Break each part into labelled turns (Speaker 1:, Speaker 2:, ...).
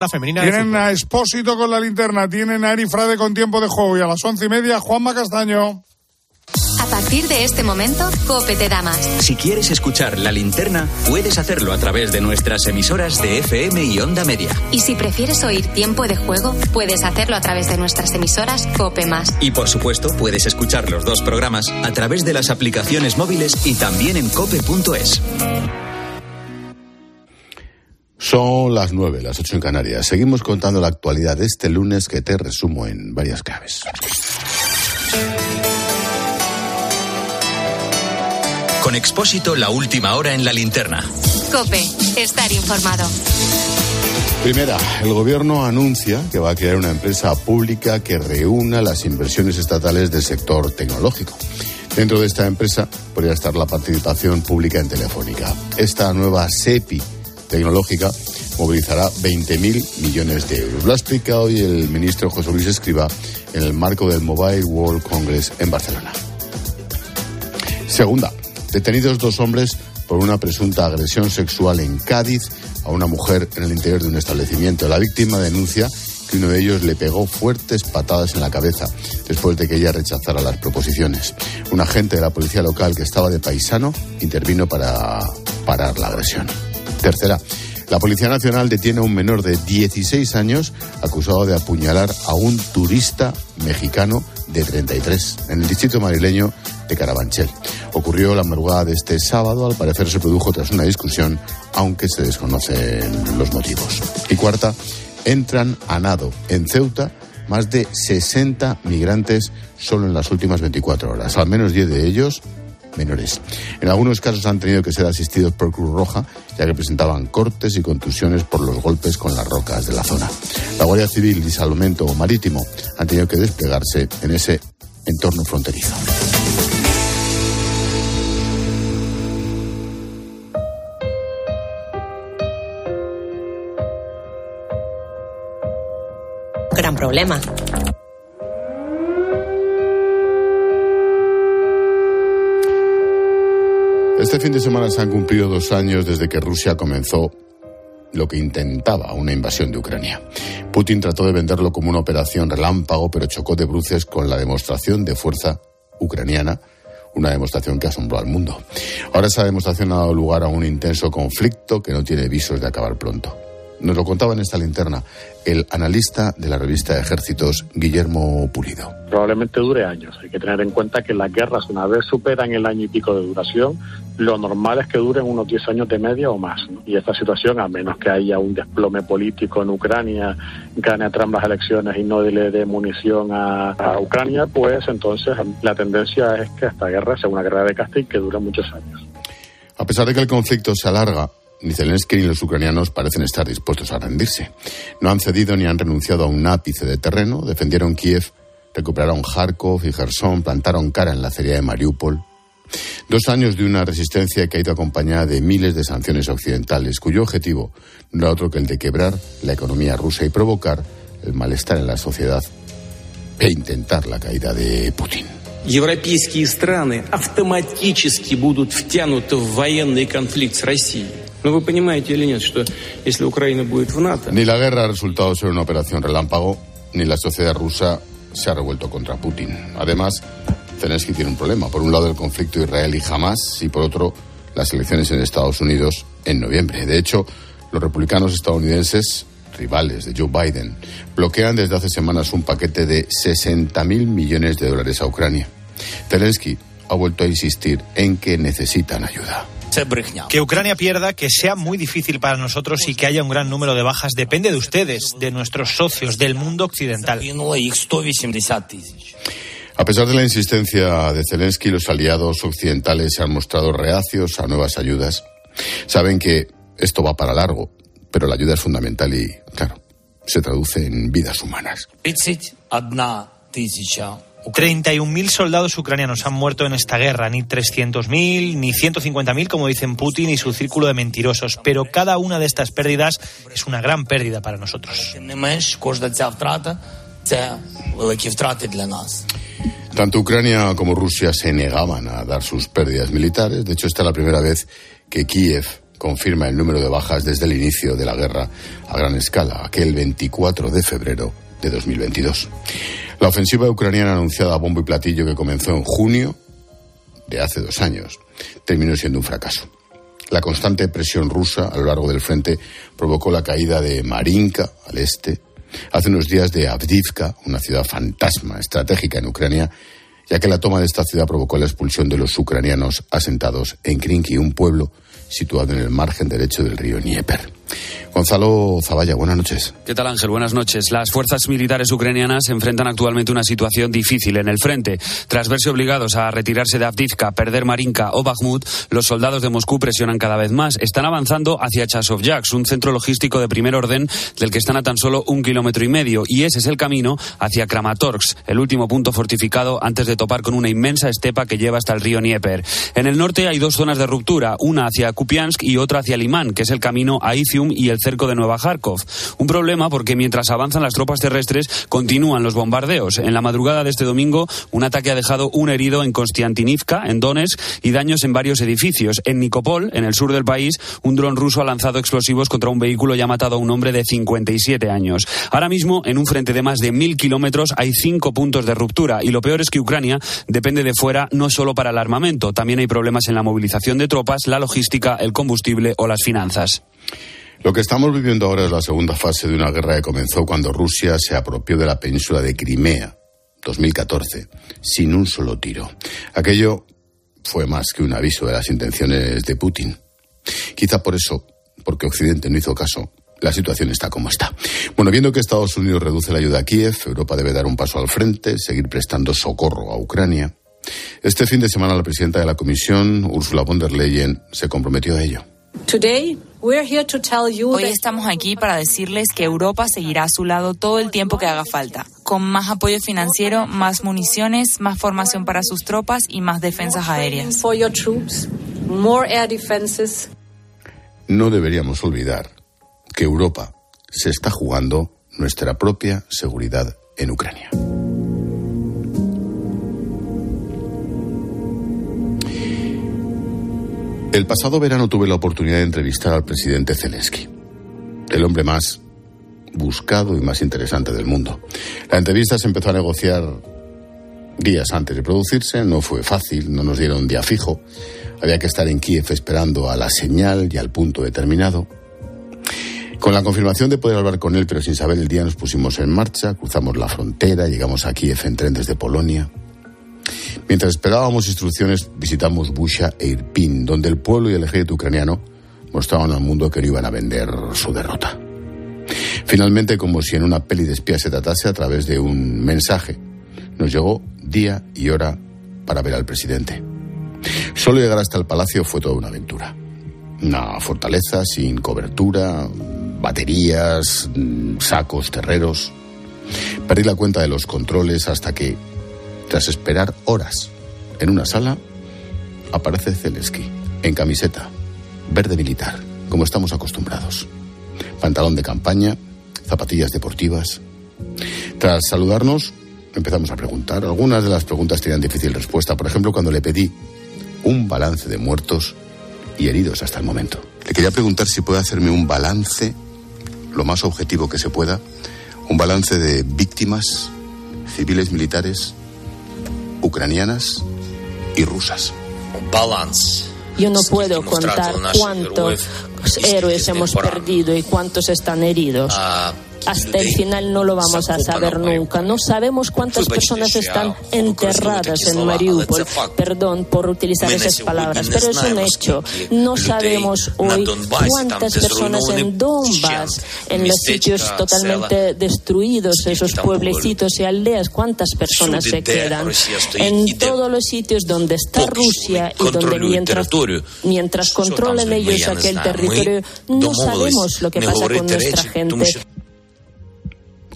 Speaker 1: la femenina.
Speaker 2: Tienen a Expósito con la linterna, tienen a Eri Frade con tiempo de juego y a las once y media Juanma Castaño.
Speaker 3: A partir de este momento, Cope te da más.
Speaker 4: Si quieres escuchar la linterna, puedes hacerlo a través de nuestras emisoras de FM y Onda Media.
Speaker 3: Y si prefieres oír tiempo de juego, puedes hacerlo a través de nuestras emisoras Cope Más.
Speaker 4: Y por supuesto, puedes escuchar los dos programas a través de las aplicaciones móviles y también en cope.es.
Speaker 5: Son las nueve, las ocho en Canarias. Seguimos contando la actualidad de este lunes que te resumo en varias claves.
Speaker 4: Con Expósito, la última hora en la linterna.
Speaker 3: Cope, estar informado.
Speaker 5: Primera, el gobierno anuncia que va a crear una empresa pública que reúna las inversiones estatales del sector tecnológico. Dentro de esta empresa podría estar la participación pública en Telefónica. Esta nueva SEPI tecnológica movilizará 20.000 millones de euros. Lo ha explicado hoy el ministro José Luis Escriba en el marco del Mobile World Congress en Barcelona. Segunda, detenidos dos hombres por una presunta agresión sexual en Cádiz a una mujer en el interior de un establecimiento. La víctima denuncia que uno de ellos le pegó fuertes patadas en la cabeza después de que ella rechazara las proposiciones. Un agente de la policía local que estaba de paisano intervino para parar la agresión. Tercera, la Policía Nacional detiene a un menor de 16 años acusado de apuñalar a un turista mexicano de 33 en el distrito madrileño de Carabanchel. Ocurrió la madrugada de este sábado, al parecer se produjo tras una discusión, aunque se desconocen los motivos. Y cuarta, entran a nado en Ceuta más de 60 migrantes solo en las últimas 24 horas, al menos 10 de ellos menores. En algunos casos han tenido que ser asistidos por Cruz Roja, ya que presentaban cortes y contusiones por los golpes con las rocas de la zona. La Guardia Civil y Salvamento Marítimo han tenido que desplegarse en ese entorno fronterizo.
Speaker 6: Gran problema.
Speaker 5: Este fin de semana se han cumplido dos años desde que Rusia comenzó lo que intentaba una invasión de Ucrania. Putin trató de venderlo como una operación relámpago, pero chocó de bruces con la demostración de fuerza ucraniana, una demostración que asombró al mundo. Ahora esa demostración ha dado lugar a un intenso conflicto que no tiene visos de acabar pronto. Nos lo contaba en esta linterna el analista de la revista Ejércitos, Guillermo Pulido.
Speaker 7: Probablemente dure años. Hay que tener en cuenta que las guerras, una vez superan el año y pico de duración, lo normal es que duren unos 10 años de media o más. ¿no? Y esta situación, a menos que haya un desplome político en Ucrania, gane Trump las elecciones y no le dé munición a, a, Ucrania, pues entonces la tendencia es que esta guerra sea una guerra de castigo que dure muchos años.
Speaker 5: A pesar de que el conflicto se alarga, ni Zelensky ni los ucranianos parecen estar dispuestos a rendirse. No han cedido ni han renunciado a un ápice de terreno, defendieron Kiev, recuperaron Kharkov y Gerson, plantaron cara en la acería de Mariupol. Dos años de una resistencia que ha ido acompañada de miles de sanciones occidentales, cuyo objetivo no era otro que el de quebrar la economía rusa y provocar el malestar en la sociedad e intentar la caída de Putin.
Speaker 8: Европейские страны автоматически будут втянуты в военный конфликт с Россией.
Speaker 5: Ni la guerra ha resultado ser una operación relámpago, ni la sociedad rusa se ha revuelto contra Putin. Además, Zelensky tiene un problema. Por un lado, el conflicto Israel y Hamas, y por otro, las elecciones en Estados Unidos en noviembre. De hecho, los republicanos estadounidenses, rivales de Joe Biden, bloquean desde hace semanas un paquete de 60 mil millones de dólares a Ucrania. Zelensky ha vuelto a insistir en que necesitan ayuda.
Speaker 1: Que Ucrania pierda, que sea muy difícil para nosotros y que haya un gran número de bajas depende de ustedes, de nuestros socios, del mundo occidental.
Speaker 5: A pesar de la insistencia de Zelensky, los aliados occidentales se han mostrado reacios a nuevas ayudas. Saben que esto va para largo, pero la ayuda es fundamental y, claro, se traduce en vidas humanas.
Speaker 1: 31.000 soldados ucranianos han muerto en esta guerra, ni 300.000, ni 150.000, como dicen Putin y su círculo de mentirosos. Pero cada una de estas pérdidas es una gran pérdida para nosotros.
Speaker 5: Tanto Ucrania como Rusia se negaban a dar sus pérdidas militares. De hecho, esta es la primera vez que Kiev confirma el número de bajas desde el inicio de la guerra a gran escala, aquel 24 de febrero de 2022. La ofensiva ucraniana anunciada a bombo y platillo que comenzó en junio de hace dos años terminó siendo un fracaso. La constante presión rusa a lo largo del frente provocó la caída de Marinka al este, hace unos días de Avdivka, una ciudad fantasma estratégica en Ucrania, ya que la toma de esta ciudad provocó la expulsión de los ucranianos asentados en Krinky, un pueblo situado en el margen derecho del río Dnieper. Gonzalo Zavalla, buenas noches.
Speaker 9: ¿Qué tal Ángel? Buenas noches. Las fuerzas militares ucranianas enfrentan actualmente una situación difícil en el frente. Tras verse obligados a retirarse de Avdivka, perder Marinka o Bakhmut, los soldados de Moscú presionan cada vez más. Están avanzando hacia Chasovyaks, un centro logístico de primer orden del que están a tan solo un kilómetro y medio. Y ese es el camino hacia Kramatorsk, el último punto fortificado antes de topar con una inmensa estepa que lleva hasta el río Dnieper. En el norte hay dos zonas de ruptura, una hacia Kupiansk y otra hacia Limán, que es el camino a Izium y el cerco de Nueva Kharkov. Un problema porque mientras avanzan las tropas terrestres continúan los bombardeos. En la madrugada de este domingo, un ataque ha dejado un herido en Konstantinivka, en Donetsk, y daños en varios edificios. En Nikopol, en el sur del país, un dron ruso ha lanzado explosivos contra un vehículo y ha matado a un hombre de 57 años. Ahora mismo, en un frente de más de mil kilómetros, hay cinco puntos de ruptura y lo peor es que Ucrania depende de fuera no solo para el armamento, también hay problemas en la movilización de tropas, la logística, el combustible o las finanzas.
Speaker 5: Lo que estamos viviendo ahora es la segunda fase de una guerra que comenzó cuando Rusia se apropió de la península de Crimea, 2014, sin un solo tiro. Aquello fue más que un aviso de las intenciones de Putin. Quizá por eso, porque Occidente no hizo caso, la situación está como está. Bueno, viendo que Estados Unidos reduce la ayuda a Kiev, Europa debe dar un paso al frente, seguir prestando socorro a Ucrania. Este fin de semana la presidenta de la Comisión, Ursula von der Leyen, se comprometió a ello.
Speaker 10: Hoy estamos aquí para decirles que Europa seguirá a su lado todo el tiempo que haga falta, con más apoyo financiero, más municiones, más formación para sus tropas y más defensas aéreas.
Speaker 5: No deberíamos olvidar que Europa se está jugando nuestra propia seguridad en Ucrania. El pasado verano tuve la oportunidad de entrevistar al presidente Zelensky, el hombre más buscado y más interesante del mundo. La entrevista se empezó a negociar días antes de producirse, no fue fácil, no nos dieron día fijo, había que estar en Kiev esperando a la señal y al punto determinado. Con la confirmación de poder hablar con él, pero sin saber el día, nos pusimos en marcha, cruzamos la frontera, llegamos a Kiev en tren desde Polonia. Mientras esperábamos instrucciones, visitamos Busha e Irpin, donde el pueblo y el ejército ucraniano mostraban al mundo que no iban a vender su derrota. Finalmente, como si en una peli de espías se tratase, a través de un mensaje, nos llegó día y hora para ver al presidente. Solo llegar hasta el palacio fue toda una aventura. Una fortaleza sin cobertura, baterías, sacos, terreros. Perdí la cuenta de los controles hasta que tras esperar horas en una sala, aparece Zelensky, en camiseta, verde militar, como estamos acostumbrados. Pantalón de campaña, zapatillas deportivas. Tras saludarnos, empezamos a preguntar. Algunas de las preguntas tenían difícil respuesta. Por ejemplo, cuando le pedí un balance de muertos y heridos hasta el momento. Le quería preguntar si puede hacerme un balance, lo más objetivo que se pueda, un balance de víctimas civiles militares ucranianas y rusas.
Speaker 11: Yo no puedo contar cuántos héroes hemos perdido y cuántos están heridos. Hasta el final no lo vamos a saber nunca. No sabemos cuántas personas están enterradas en Mariupol. Perdón por utilizar esas palabras, pero es un hecho. No sabemos hoy cuántas personas en Donbass, en los sitios totalmente destruidos, esos pueblecitos y aldeas, cuántas personas se quedan. En todos los sitios donde está Rusia y donde mientras, mientras controlan ellos aquel territorio, no sabemos lo que pasa con nuestra gente.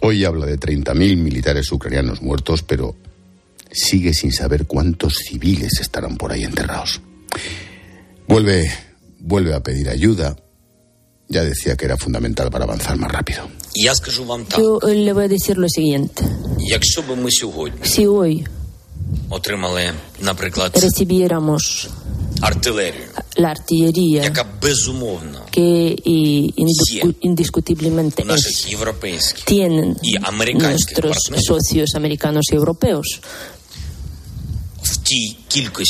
Speaker 5: Hoy habla de 30.000 militares ucranianos muertos, pero sigue sin saber cuántos civiles estarán por ahí enterrados. Vuelve, vuelve a pedir ayuda. Ya decía que era fundamental para avanzar más rápido.
Speaker 11: Yo le voy a decir lo siguiente. Si hoy recibiéramos la artillería, que indiscutiblemente es, tienen nuestros socios americanos y europeos.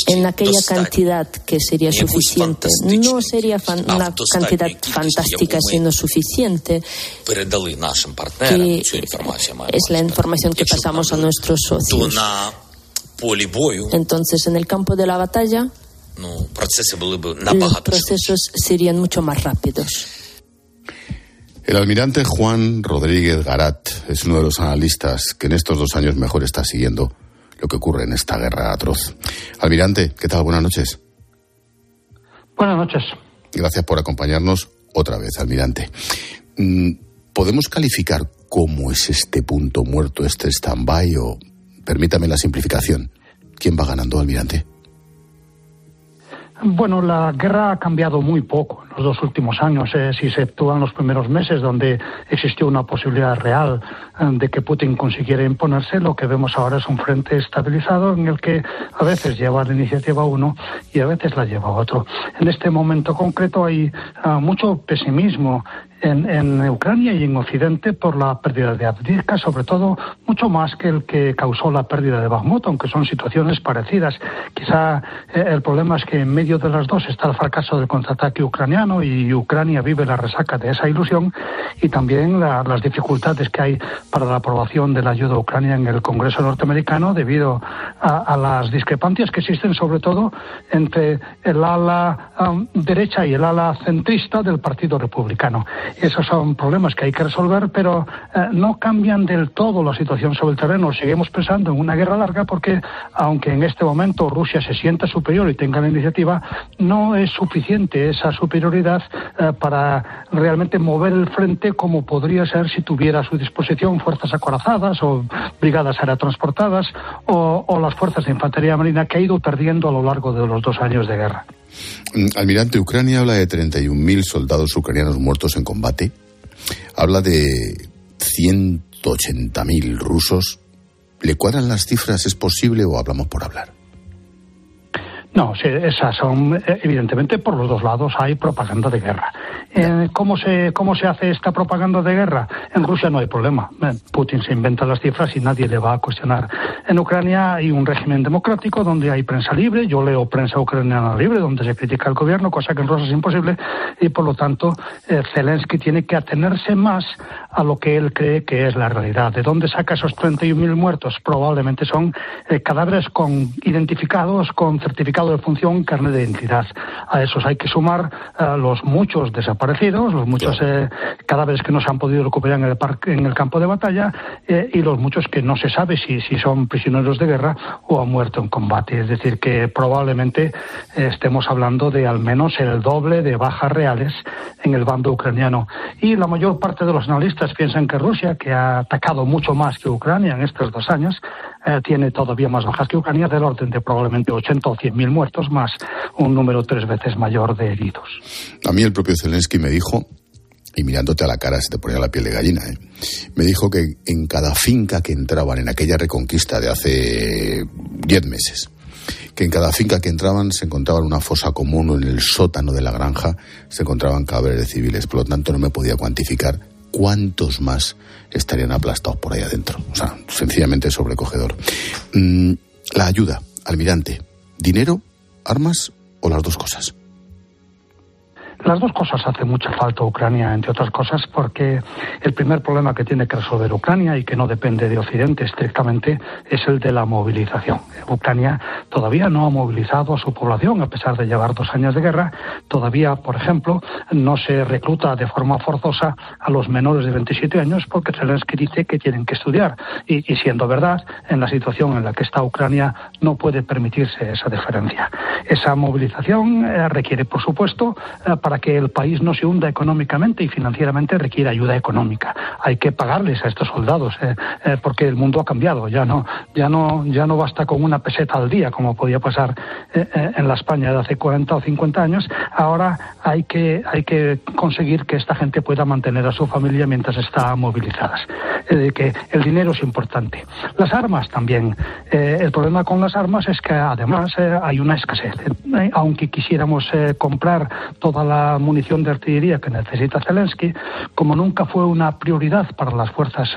Speaker 11: En aquella cantidad que sería suficiente. No sería una cantidad fantástica, sino suficiente, que es la información que pasamos a nuestros socios. Entonces, en el campo de la batalla, los procesos serían mucho más rápidos.
Speaker 5: El almirante Juan Rodríguez Garat es uno de los analistas que en estos dos años mejor está siguiendo lo que ocurre en esta guerra atroz. Almirante, ¿qué tal? Buenas noches.
Speaker 12: Buenas noches.
Speaker 5: Gracias por acompañarnos otra vez, almirante. Mm, ¿Podemos calificar cómo es este punto muerto, este stand-by o, permítame la simplificación, quién va ganando, almirante?
Speaker 12: Bueno, la guerra ha cambiado muy poco en los dos últimos años. Eh, si se actúan los primeros meses, donde existió una posibilidad real eh, de que Putin consiguiera imponerse, lo que vemos ahora es un frente estabilizado en el que a veces lleva la iniciativa uno y a veces la lleva otro. En este momento concreto hay ah, mucho pesimismo en, Ucrania y en Occidente por la pérdida de Avdiivka, sobre todo mucho más que el que causó la pérdida de Bakhmut, aunque son situaciones parecidas. Quizá eh, el problema es que en medio de las dos está el fracaso del contraataque ucraniano y Ucrania vive la resaca de esa ilusión y también las dificultades que hay para la aprobación de la ayuda a Ucrania en el Congreso norteamericano debido a, las discrepancias que existen sobre todo entre el ala um, derecha y el ala centrista del Partido Republicano. Esos son problemas que hay que resolver, pero eh, no cambian del todo la situación sobre el terreno. Seguimos pensando en una guerra larga porque, aunque en este momento Rusia se sienta superior y tenga la iniciativa, no es suficiente esa superioridad eh, para realmente mover el frente como podría ser si tuviera a su disposición fuerzas acorazadas o brigadas aerotransportadas o, o las fuerzas de infantería marina que ha ido perdiendo a lo largo de los dos años de guerra.
Speaker 5: Mm, almirante, Ucrania habla de 31.000 soldados ucranianos muertos en combate. Habla de 180.000 rusos. ¿Le cuadran las cifras? ¿Es posible o hablamos por hablar?
Speaker 12: No, sí, esas son, eh, evidentemente, por los dos lados hay propaganda de guerra. Eh, ¿cómo, se, ¿Cómo se hace esta propaganda de guerra? En Rusia no hay problema. Eh, Putin se inventa las cifras y nadie le va a cuestionar. En Ucrania hay un régimen democrático donde hay prensa libre. Yo leo prensa ucraniana libre donde se critica al gobierno, cosa que en Rusia es imposible. Y por lo tanto, Zelensky tiene que atenerse más a lo que él cree que es la realidad. ¿De dónde saca esos 31.000 muertos? Probablemente son cadáveres con, identificados con certificados de función, carne de identidad. A esos hay que sumar eh, los muchos desaparecidos, los muchos eh, cadáveres que no se han podido recuperar en el, parque, en el campo de batalla eh, y los muchos que no se sabe si, si son prisioneros de guerra o han muerto en combate. Es decir, que probablemente estemos hablando de al menos el doble de bajas reales en el bando ucraniano. Y la mayor parte de los analistas piensan que Rusia, que ha atacado mucho más que Ucrania en estos dos años, tiene todavía más bajas que Ucrania, del orden de probablemente 80 o 100 mil muertos, más un número tres veces mayor de heridos.
Speaker 5: A mí el propio Zelensky me dijo, y mirándote a la cara se te ponía la piel de gallina, ¿eh? me dijo que en cada finca que entraban en aquella reconquista de hace diez meses, que en cada finca que entraban se encontraban una fosa común o en el sótano de la granja se encontraban cadáveres civiles. Por lo tanto, no me podía cuantificar cuántos más estarían aplastados por ahí adentro. O sea, sencillamente sobrecogedor. Mm, la ayuda, almirante, ¿Dinero, armas o las dos cosas?
Speaker 12: Las dos cosas hace mucha falta a Ucrania, entre otras cosas, porque el primer problema que tiene que resolver Ucrania y que no depende de Occidente estrictamente es el de la movilización. Ucrania todavía no ha movilizado a su población, a pesar de llevar dos años de guerra. Todavía, por ejemplo, no se recluta de forma forzosa a los menores de 27 años porque Zelensky dice que tienen que estudiar. Y, siendo verdad, en la situación en la que está Ucrania no puede permitirse esa diferencia. Esa movilización eh, requiere, por supuesto, eh, para que el país no se hunda económicamente y financieramente requiere ayuda económica. Hay que pagarles a estos soldados eh, eh, porque el mundo ha cambiado. Ya no, ya no, ya no basta con una peseta al día como podía pasar eh, en la España de hace 40 o 50 años. Ahora hay que, hay que conseguir que esta gente pueda mantener a su familia mientras está movilizadas. que el dinero es importante. Las armas también. el problema con las armas es que además hay una escasez. aunque quisiéramos comprar toda la munición de artillería que necesita Zelensky, como nunca fue una prioridad para las fuerzas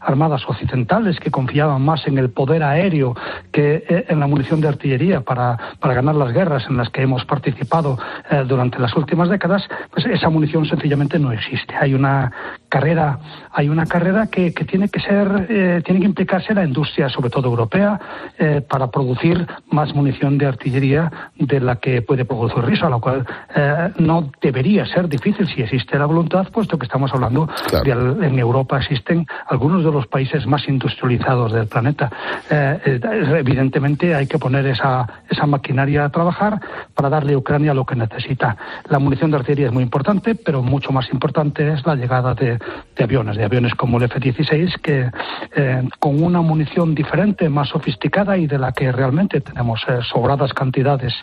Speaker 12: armadas occidentales que confiaban más en el poder aéreo que en la munición de artillería para, para ganar las guerras en las que hemos participado durante las últimas décadas, pues esa munición sencillamente no existe. Hay una carrera, hay una carrera que, tiene que ser, eh, tiene que implicarse la industria, sobre todo europea, eh, para producir más munición de artillería de la que puede producir Risa, lo cual eh, no debería ser difícil si existe la voluntad, puesto que estamos hablando de en Europa existen algunos de los países más industrializados del planeta. evidentemente hay que poner esa, esa maquinaria a trabajar para darle a Ucrania lo que necesita. La munición de artillería es muy importante, pero mucho más importante es la llegada de, aviones, de aviones como el F-16, que eh, con una munición diferente, más sofisticada y de la que realmente tenemos eh, sobradas cantidades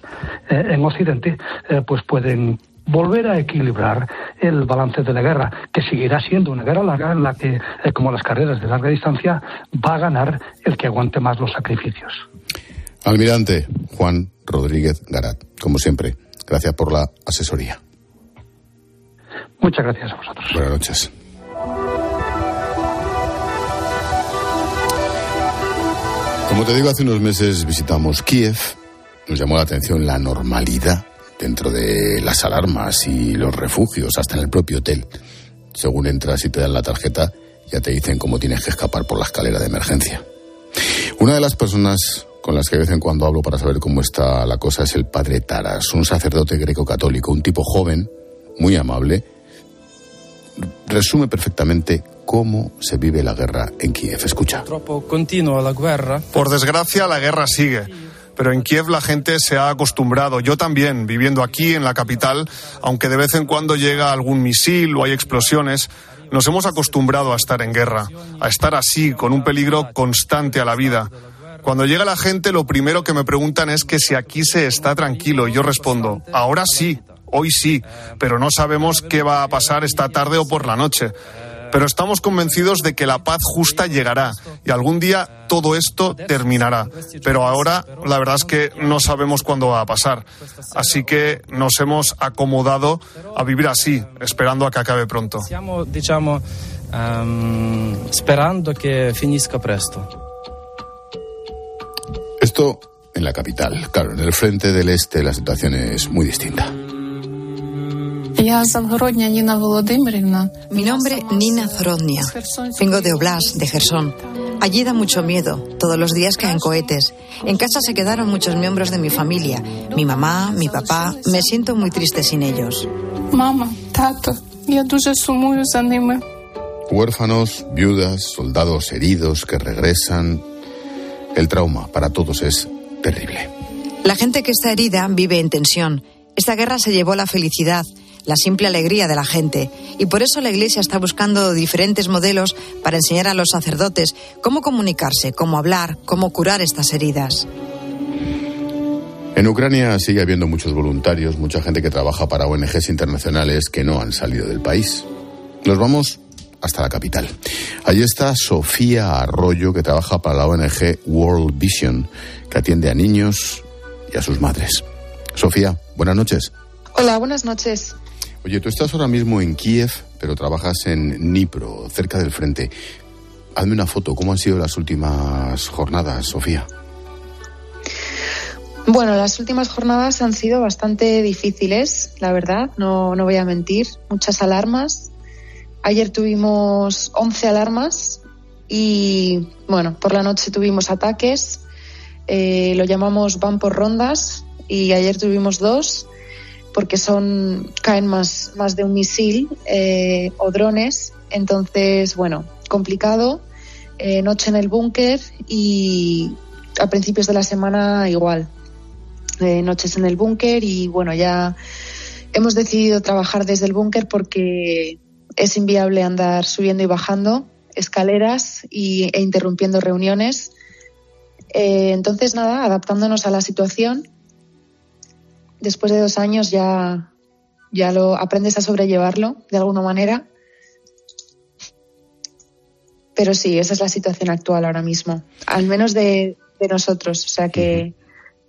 Speaker 12: eh, en Occidente, pues pueden volver a equilibrar el balance de la guerra, que seguirá siendo una guerra larga en la que, como las carreras de larga distancia, va a ganar el que aguante más los sacrificios.
Speaker 5: Almirante Juan Rodríguez Garat, como siempre, gracias por la asesoría.
Speaker 12: Muchas gracias a vosotros.
Speaker 5: Buenas noches. Como te digo, hace unos meses visitamos Kiev. Nos llamó la atención la normalidad dentro de las alarmas y los refugios, hasta en el propio hotel. Según entras y te dan la tarjeta, ya te dicen cómo tienes que escapar por la escalera de emergencia. Una de las personas con las que de vez en cuando hablo para saber cómo está la cosa es el padre Taras, un sacerdote greco-católico, un tipo joven, muy amable, resume perfectamente cómo se vive la guerra en Kiev. Escucha.
Speaker 13: Por desgracia, la guerra sigue. Pero en Kiev la gente se ha acostumbrado, yo también, viviendo aquí en la capital, aunque de vez en cuando llega algún misil o hay explosiones, nos hemos acostumbrado a estar en guerra, a estar así, con un peligro constante a la vida. Cuando llega la gente, lo primero que me preguntan es que si aquí se está tranquilo. Y yo respondo, ahora sí, hoy sí, pero no sabemos qué va a pasar esta tarde o por la noche. Pero estamos convencidos de que la paz justa llegará y algún día todo esto terminará. Pero ahora la verdad es que no sabemos cuándo va a pasar. Así que nos hemos acomodado a vivir así, esperando a que acabe pronto.
Speaker 8: Ehm, esperando que finizca presto.
Speaker 5: Esto en la capital. Claro, en el frente del este la situación es muy distinta.
Speaker 14: Mi nombre Nina Zorodnia. Vengo de Oblast, de Gerson. Allí da mucho miedo. Todos los días caen cohetes. En casa se quedaron muchos miembros de mi familia. Mi mamá, mi papá. Me siento muy triste sin ellos.
Speaker 15: Mamá, tato, я дуже сумую за ними.
Speaker 5: Huérfanos, viudas, soldados heridos que regresan. El trauma para todos es terrible.
Speaker 14: La gente que está herida vive en tensión. Esta guerra se llevó la felicidad, la simple alegría de la gente. Y por eso la Iglesia está buscando diferentes modelos para enseñar a los sacerdotes cómo comunicarse, cómo hablar, cómo curar estas heridas.
Speaker 5: En Ucrania sigue habiendo muchos voluntarios, mucha gente que trabaja para ONGs internacionales que no han salido del país. Nos vamos hasta la capital. Allí está Sofía Arroyo, que trabaja para la ONG World Vision, que atiende a niños y a sus madres. Sofía, buenas noches.
Speaker 16: Hola, buenas noches.
Speaker 5: Oye, tú estás ahora mismo en Kiev, pero trabajas en Dnipro, cerca del frente. Hazme una foto. ¿Cómo han sido las últimas jornadas, Sofía?
Speaker 16: Bueno, las últimas jornadas han sido bastante difíciles, la verdad, no, no voy a mentir. Muchas alarmas. Ayer tuvimos 11 alarmas y, bueno, por la noche tuvimos ataques. Eh, lo llamamos van por rondas y ayer tuvimos dos porque son caen más, más de un misil eh, o drones. Entonces, bueno, complicado. Eh, noche en el búnker y a principios de la semana igual. Eh, noches en el búnker y bueno, ya hemos decidido trabajar desde el búnker porque es inviable andar subiendo y bajando escaleras y, e interrumpiendo reuniones. entonces, nada, adaptándonos a la situación después de dos años ya, ya lo aprendes a sobrellevarlo de alguna manera. pero sí, esa es la situación actual ahora mismo, al menos de, nosotros, o sea que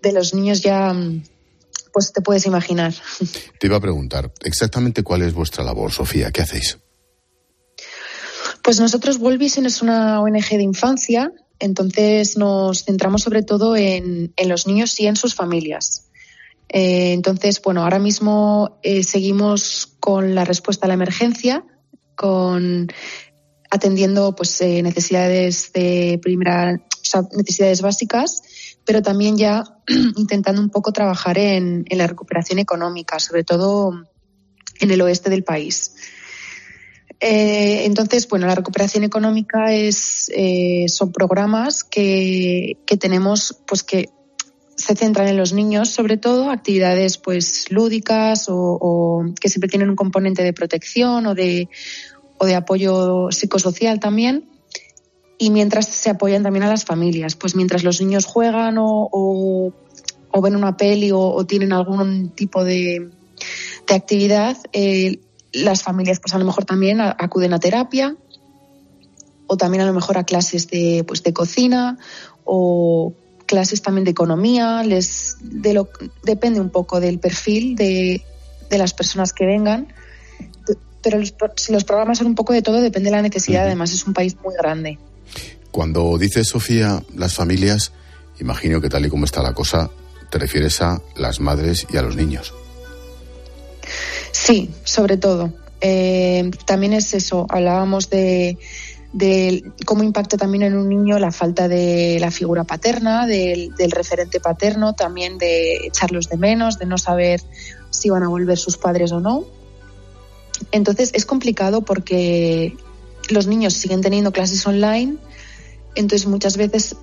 Speaker 16: de los niños ya, pues te puedes imaginar.
Speaker 5: Te iba a preguntar, exactamente cuál es vuestra labor, Sofía, ¿qué hacéis?
Speaker 16: Pues nosotros World Vision es una ONG de infancia, entonces nos centramos sobre todo en, los niños y en sus familias. Eh, entonces, bueno, ahora mismo eh, seguimos con la respuesta a la emergencia, con atendiendo pues eh, necesidades de primera, necesidades básicas, pero también ya intentando un poco trabajar en, la recuperación económica, sobre todo en el oeste del país. Entonces, bueno, la recuperación económica es, eh, son programas que, tenemos, pues que se centran en los niños, sobre todo actividades pues lúdicas o, que siempre tienen un componente de protección o de, o de apoyo psicosocial también. Y mientras se apoyan también a las familias, pues mientras los niños juegan o, ven una peli o, tienen algún tipo de, actividad, eh, las familias pues a lo mejor también acuden a terapia o también a lo mejor a clases de, pues, de cocina o clases también de economía, les de lo, depende un poco del perfil de, de las personas que vengan pero los, programas son un poco de todo, depende de la necesidad. Además, es un país muy grande.
Speaker 5: Cuando dices, Sofía, las familias, imagino que tal y como está la cosa, te refieres a las madres y a los niños.
Speaker 16: Sí, sobre todo. Eh, también es eso, hablábamos de, cómo impacta también en un niño la falta de la figura paterna, del, referente paterno, también de echarlos de menos, de no saber si van a volver sus padres o no. Entonces es complicado porque los niños siguen teniendo clases online, entonces muchas veces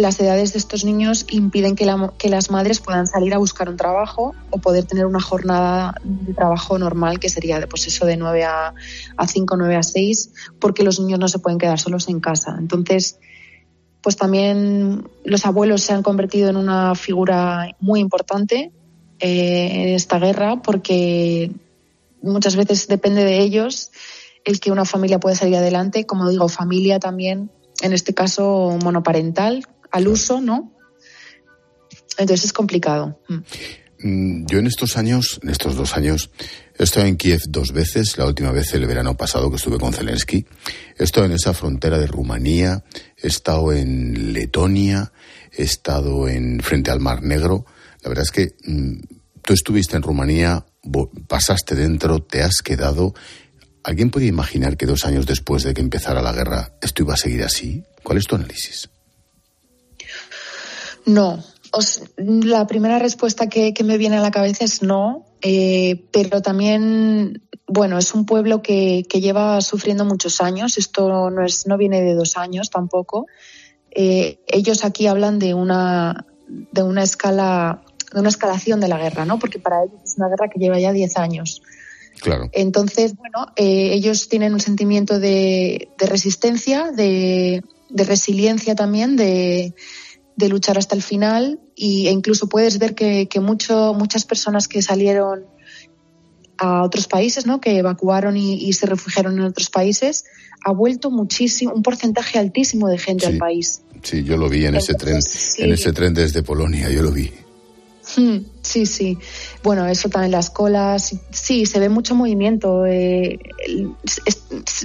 Speaker 16: las edades de estos niños impiden que, las madres puedan salir a buscar un trabajo o poder tener una jornada de trabajo normal que sería pues eso de 9 a, a 5, 9 a 6, porque los niños no se pueden quedar solos en casa. Entonces, pues también los abuelos se han convertido en una figura muy importante eh, en esta guerra porque muchas veces depende de ellos el que una familia pueda salir adelante, como digo, familia también, en este caso monoparental, al uso, ¿no? Entonces es complicado. Mm.
Speaker 5: Mm, yo en estos años, en estos dos años, he estado en Kiev dos veces, la última vez el verano pasado que estuve con Zelensky. He estado en esa frontera de Rumanía, he estado en Letonia, he estado en frente al Mar Negro. La verdad es que mm, tú estuviste en Rumanía pasaste dentro, te has quedado. ¿Alguien puede imaginar que dos años después de que empezara la guerra esto iba a seguir así? ¿Cuál es tu análisis?
Speaker 16: No. la primera respuesta que, me viene a la cabeza es no, eh, pero también, bueno, es un pueblo que, lleva sufriendo muchos años. Esto no, es, no viene de dos años tampoco. Eh, ellos aquí hablan de una, de una escala de una escalación de la guerra, ¿no? Porque para ellos es una guerra que lleva ya 10 años.
Speaker 5: Claro.
Speaker 16: Entonces, bueno, eh, ellos tienen un sentimiento de, resistencia, de, resiliencia también, de, luchar hasta el final y, e incluso puedes ver que, mucho, muchas personas que salieron a otros países, ¿no? que evacuaron y, se refugiaron en otros países, ha vuelto muchísimo, un porcentaje altísimo de gente al país.
Speaker 5: Sí, yo lo vi en ese tren, en ese tren desde Polonia, yo lo vi.
Speaker 16: Hmm, sí, sí. Bueno, eso también las colas. Sí, se ve mucho movimiento. Eh,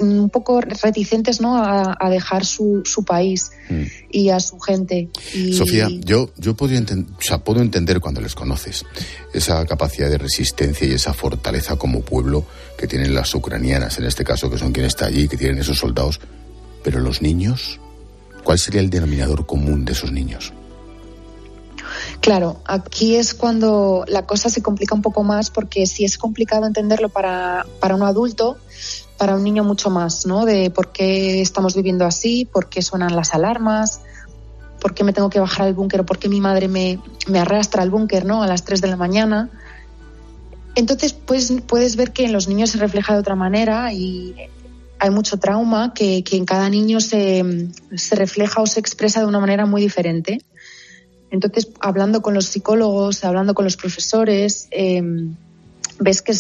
Speaker 16: un poco reticentes ¿no? a, dejar su, su país hmm. y a su gente.
Speaker 5: Sofía, yo, yo puedo, o puedo entender cuando les conoces esa capacidad de resistencia y esa fortaleza como pueblo que tienen las ucranianas, en este caso, que son quienes está allí, que tienen esos soldados. Pero los niños, ¿cuál sería el denominador común de esos niños?
Speaker 16: Claro, aquí es cuando la cosa se complica un poco más porque si es complicado entenderlo para, para un adulto, para un niño mucho más, ¿no? De por qué estamos viviendo así, por qué suenan las alarmas, por qué me tengo que bajar al búnker o por qué mi madre me, me arrastra al búnker, ¿no? A las 3 de la mañana. Entonces, pues, puedes ver que en los niños se refleja de otra manera y hay mucho trauma que, que en cada niño se, se refleja o se expresa de una manera muy diferente. Entonces, hablando con los psicólogos, hablando con los profesores, em, ves que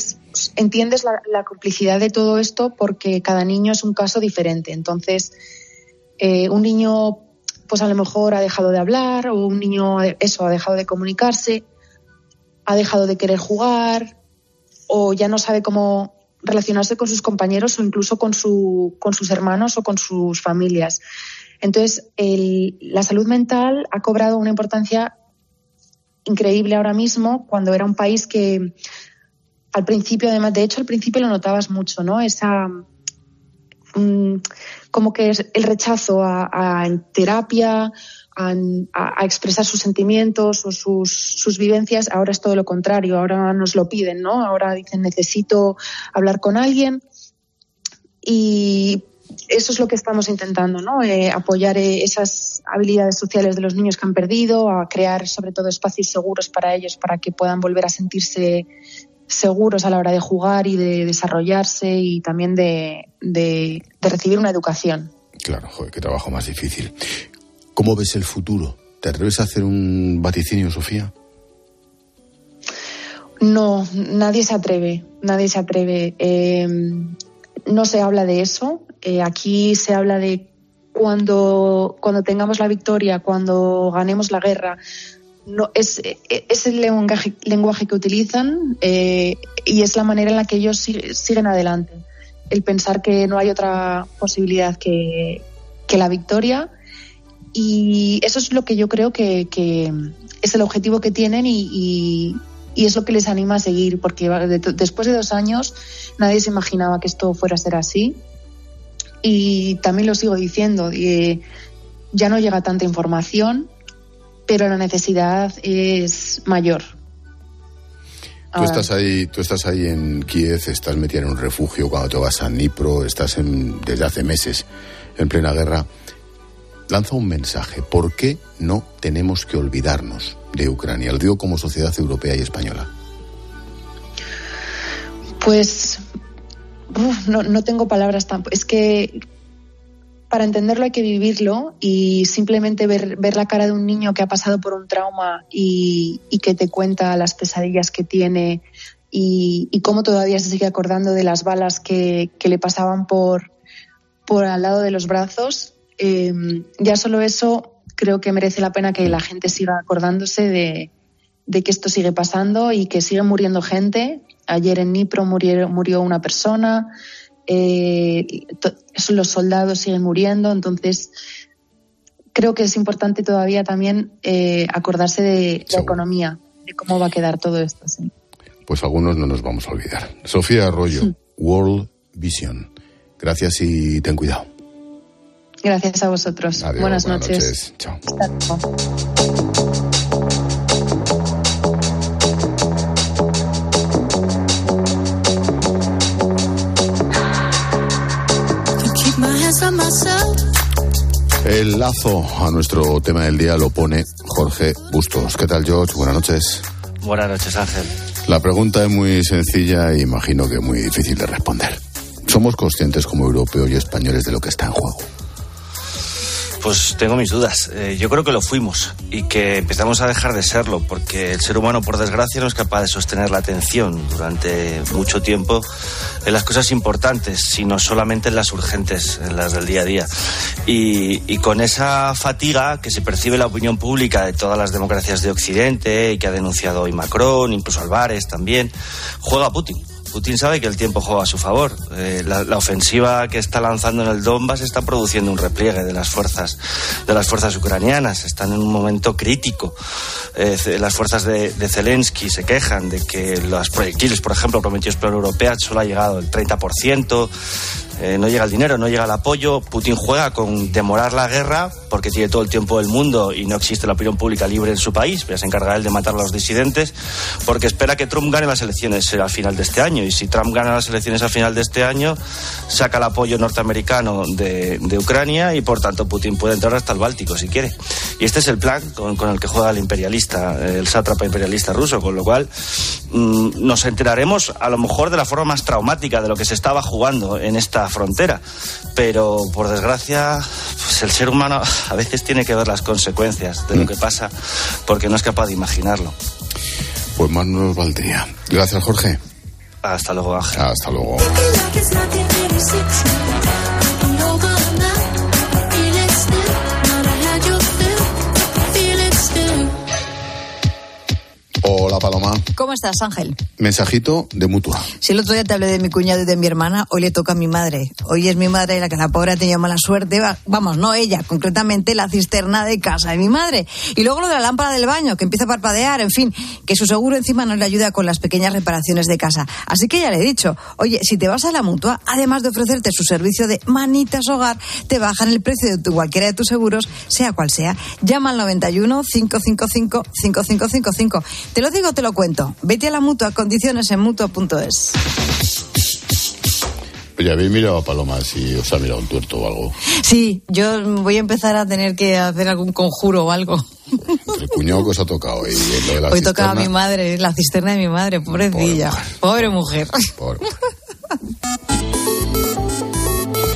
Speaker 16: entiendes la, complicidad de todo esto porque cada niño es un caso diferente. Entonces, Eh, un niño, pues a lo mejor ha dejado de hablar, o un niño, eso, ha dejado de comunicarse, ha dejado de querer jugar, o ya no sabe cómo relacionarse con sus compañeros o incluso con, su, con sus hermanos o con sus familias. Entonces, la salud mental ha cobrado una importancia increíble ahora mismo cuando era un país que al principio, además, de hecho, al principio lo notabas mucho, ¿no? Esa. Mm, como que es el rechazo a, terapia, a, expresar sus sentimientos o sus, sus, vivencias, ahora es todo lo contrario, ahora nos lo piden, ¿no? Ahora dicen necesito hablar con alguien y eso es lo que estamos intentando, ¿no? Eh, apoyar eh, esas habilidades sociales de los niños que han perdido, a crear sobre todo espacios seguros para ellos, para que puedan volver a sentirse seguros a la hora de jugar y de desarrollarse y también de, de, recibir una educación.
Speaker 5: Claro, joder, qué trabajo más difícil. ¿Cómo ves el futuro? ¿Te atreves a hacer un vaticinio, Sofía?
Speaker 16: No, nadie se atreve, nadie se atreve. Eh, no se habla de eso. Eh, aquí se habla de cuando, cuando tengamos la victoria, cuando ganemos la guerra. No, es, es el lenguaje, lenguaje que utilizan eh, y es la manera en la que ellos siguen adelante. El pensar que no hay otra posibilidad que, la victoria. Y eso es lo que yo creo que, es el objetivo que tienen y, y es lo que les anima a seguir, porque después de dos años nadie se imaginaba que esto fuera a ser así. Y también lo sigo diciendo, eh, ya no llega tanta información, pero la necesidad es mayor.
Speaker 5: Tú estás ahí, tú estás ahí en Kiev, estás metida en un refugio cuando te vas a Dnipro, estás en, desde hace meses en plena guerra. Lanza un mensaje. ¿Por qué no tenemos que olvidarnos de Ucrania? Lo digo como sociedad europea y española.
Speaker 16: Pues no, tengo palabras tan. Es que para entenderlo hay que vivirlo y simplemente ver, ver la cara de un niño que ha pasado por un trauma y, que te cuenta las pesadillas que tiene y, cómo todavía se sigue acordando de las balas que, le pasaban por, por al lado de los brazos. Em, ya solo eso creo que merece la pena que la gente siga acordándose de, de que esto sigue pasando y que sigue muriendo gente. Ayer en Nipro murió, murió una persona, eh, los soldados siguen muriendo, entonces creo que es importante todavía también eh, acordarse de la economía, de cómo va a quedar todo esto.
Speaker 5: Pues algunos no nos vamos a olvidar. Sofía Arroyo, World Vision. Gracias y ten cuidado.
Speaker 16: Gracias a vosotros. buenas, noches. Chao.
Speaker 5: El lazo a nuestro tema del día lo pone Jorge Bustos. ¿Qué tal, George? Buenas noches.
Speaker 17: Buenas noches, Ángel.
Speaker 5: La pregunta es muy sencilla e imagino que muy difícil de responder. ¿Somos conscientes como europeos y españoles de lo que está en juego?
Speaker 17: Pues tengo mis dudas. Eh, yo creo que lo fuimos y que empezamos a dejar de serlo, porque el ser humano, por desgracia, no es capaz de sostener la atención durante mucho tiempo en las cosas importantes, sino solamente en las urgentes, en las del día a día. Y, con esa fatiga que se percibe la opinión pública de todas las democracias de Occidente que ha denunciado hoy Macron, incluso Álvarez también, juega Putin Putin sabe que el tiempo juega a su favor. Eh, la, ofensiva que está lanzando en el Donbass está produciendo un repliegue de las fuerzas de las fuerzas ucranianas. Están en un momento crítico. Eh, las fuerzas de, Zelensky se quejan de que los proyectiles, por ejemplo, prometidos por la Europea, solo ha llegado el 30%. Eh, no llega el dinero, no llega el apoyo. Putin juega con demorar la guerra porque tiene todo el tiempo del mundo y no existe la opinión pública libre en su país. Ya se encarga él de matar a los disidentes porque espera que Trump gane las elecciones al final de este año. Y si Trump gana las elecciones al final de este año, saca el apoyo norteamericano de, Ucrania y por tanto Putin puede entrar hasta el Báltico si quiere. Y este es el plan con, el que juega el imperialista, el sátrapa imperialista ruso, con lo cual mm, nos enteraremos a lo mejor de la forma más traumática de lo que se estaba jugando en esta frontera. Pero por desgracia, pues el ser humano a veces tiene que ver las consecuencias de lo mm. que pasa porque no es capaz de imaginarlo.
Speaker 5: Pues más no nos valdría. Gracias, Jorge.
Speaker 17: Hasta luego, Ángel.
Speaker 5: Hasta luego.
Speaker 14: Estás, Ángel?
Speaker 5: Mensajito de mutua.
Speaker 14: Si el otro día te hablé de mi cuñado y de mi hermana, hoy le toca a mi madre. Hoy es mi madre la que la pobre ha tenido mala suerte. Vamos, no ella, concretamente la cisterna de casa de mi madre. Y luego lo de la lámpara del baño, que empieza a parpadear, en fin, que su seguro encima no le ayuda con las pequeñas reparaciones de casa. Así que ya le he dicho, oye, si te vas a la mutua, además de ofrecerte su servicio de manitas hogar, te bajan el precio de tu, cualquiera de tus seguros, sea cual sea. Llama al 91 555 5555. Te lo digo, te lo cuento. Vete a la mutua, condiciones en mutua.es.
Speaker 5: Oye, ¿habéis mirado a Paloma si os ha mirado un tuerto o algo?
Speaker 14: Sí, yo voy a empezar a tener que hacer algún conjuro o algo.
Speaker 5: El cuñado que os ha tocado. Y lo de la
Speaker 14: Hoy tocaba a mi madre, la cisterna de mi madre, pobrecilla. Pobre mujer. Pobre mujer.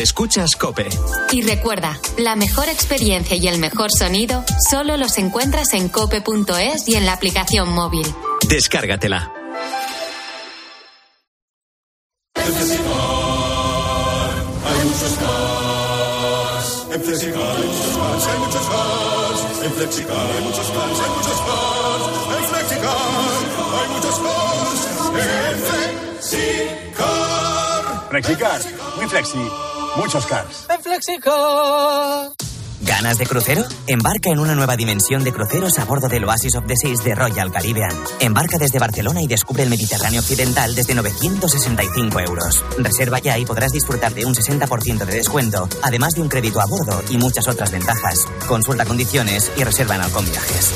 Speaker 4: Escuchas Cope.
Speaker 3: Y recuerda, la mejor experiencia y el mejor sonido solo los encuentras en cope.es y en la aplicación móvil.
Speaker 4: Descárgatela.
Speaker 18: En Flexicar hay muchos Flexicar hay muchos cars, hay muchos cars. En Flexicar hay muchos cars, hay muchos cars. En Flexicar hay muchos cars. En Flexicar.
Speaker 19: Flexicar, muy flexi. Muchos cars.
Speaker 20: En Flexicar.
Speaker 21: ¿Ganas de crucero? Embarca en una nueva dimensión de cruceros a bordo del Oasis of the Seas de Royal Caribbean. Embarca desde Barcelona y descubre el Mediterráneo Occidental desde 965 euros. Reserva ya y podrás disfrutar de un 60% de descuento, además de un crédito a bordo y muchas otras ventajas. Consulta condiciones y reserva en Alcon Viajes.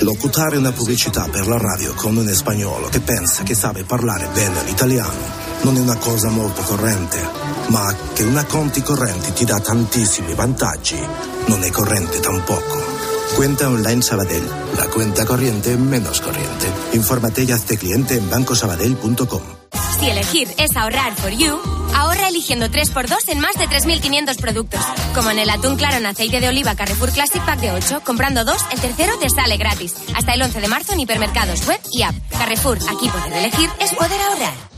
Speaker 22: Locutare una pubblicità per la radio con un spagnolo che pensa che sabe parlare bene l'italiano non è una cosa molto corrente, ma che una conti correnti ti dà tantissimi vantaggi non è corrente tampoco. Cuenta online Sabadell, la cuenta corriente menos corriente. Infórmate y hazte cliente en bancosabadell.com.
Speaker 23: Si elegir es ahorrar for you, ahorra eligiendo 3x2 en más de 3.500 productos. Como en el atún claro en aceite de oliva Carrefour Classic Pack de 8, comprando dos, el tercero te sale gratis. Hasta el 11 de marzo en hipermercados web y app. Carrefour, aquí poder elegir es poder ahorrar.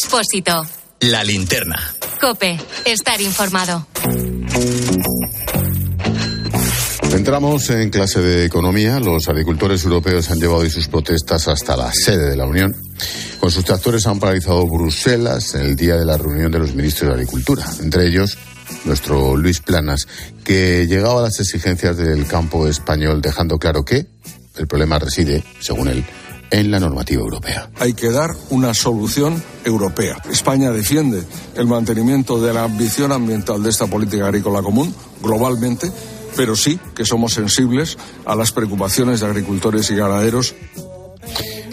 Speaker 3: Expósito.
Speaker 4: La linterna.
Speaker 3: Cope. Estar informado.
Speaker 5: Entramos en clase de economía. Los agricultores europeos han llevado hoy sus protestas hasta la sede de la Unión. Con sus tractores han paralizado Bruselas en el día de la reunión de los ministros de Agricultura. Entre ellos, nuestro Luis Planas, que llegaba a las exigencias del campo español, dejando claro que el problema reside, según él, en la normativa europea.
Speaker 24: Hay que dar una solución europea. España defiende el mantenimiento de la ambición ambiental de esta política agrícola común globalmente, pero sí que somos sensibles a las preocupaciones de agricultores y ganaderos.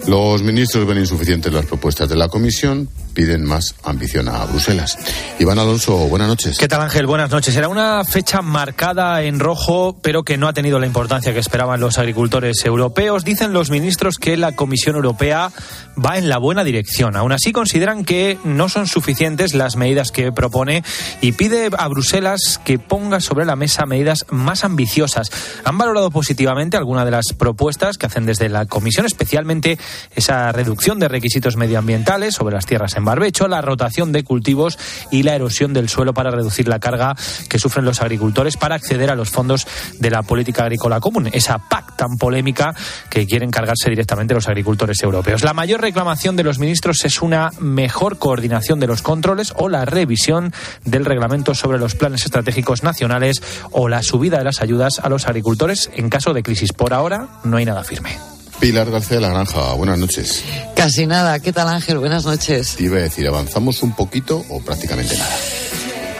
Speaker 5: Los ministros ven insuficientes las propuestas de la Comisión, piden más ambición a Bruselas. Iván Alonso, buenas noches.
Speaker 1: ¿Qué tal Ángel? Buenas noches. Era una fecha marcada en rojo, pero que no ha tenido la importancia que esperaban los agricultores europeos. Dicen los ministros que la Comisión Europea va en la buena dirección. Aún así consideran que no son suficientes las medidas que propone y pide a Bruselas que ponga sobre la mesa medidas más ambiciosas. Han valorado positivamente algunas de las propuestas que hacen desde la Comisión, especialmente esa reducción de requisitos medioambientales sobre las tierras en barbecho, la rotación de cultivos y la erosión del suelo para reducir la carga que sufren los agricultores para acceder a los fondos de la política agrícola común, esa PAC tan polémica que quieren cargarse directamente los agricultores europeos. La mayor reclamación de los ministros es una mejor coordinación de los controles o la revisión del reglamento sobre los planes estratégicos nacionales o la subida de las ayudas a los agricultores en caso de crisis. Por ahora no hay nada firme.
Speaker 5: Pilar García de la Granja, buenas noches.
Speaker 25: Casi nada. ¿Qué tal, Ángel? Buenas noches.
Speaker 5: Te iba a decir, ¿avanzamos un poquito o prácticamente nada?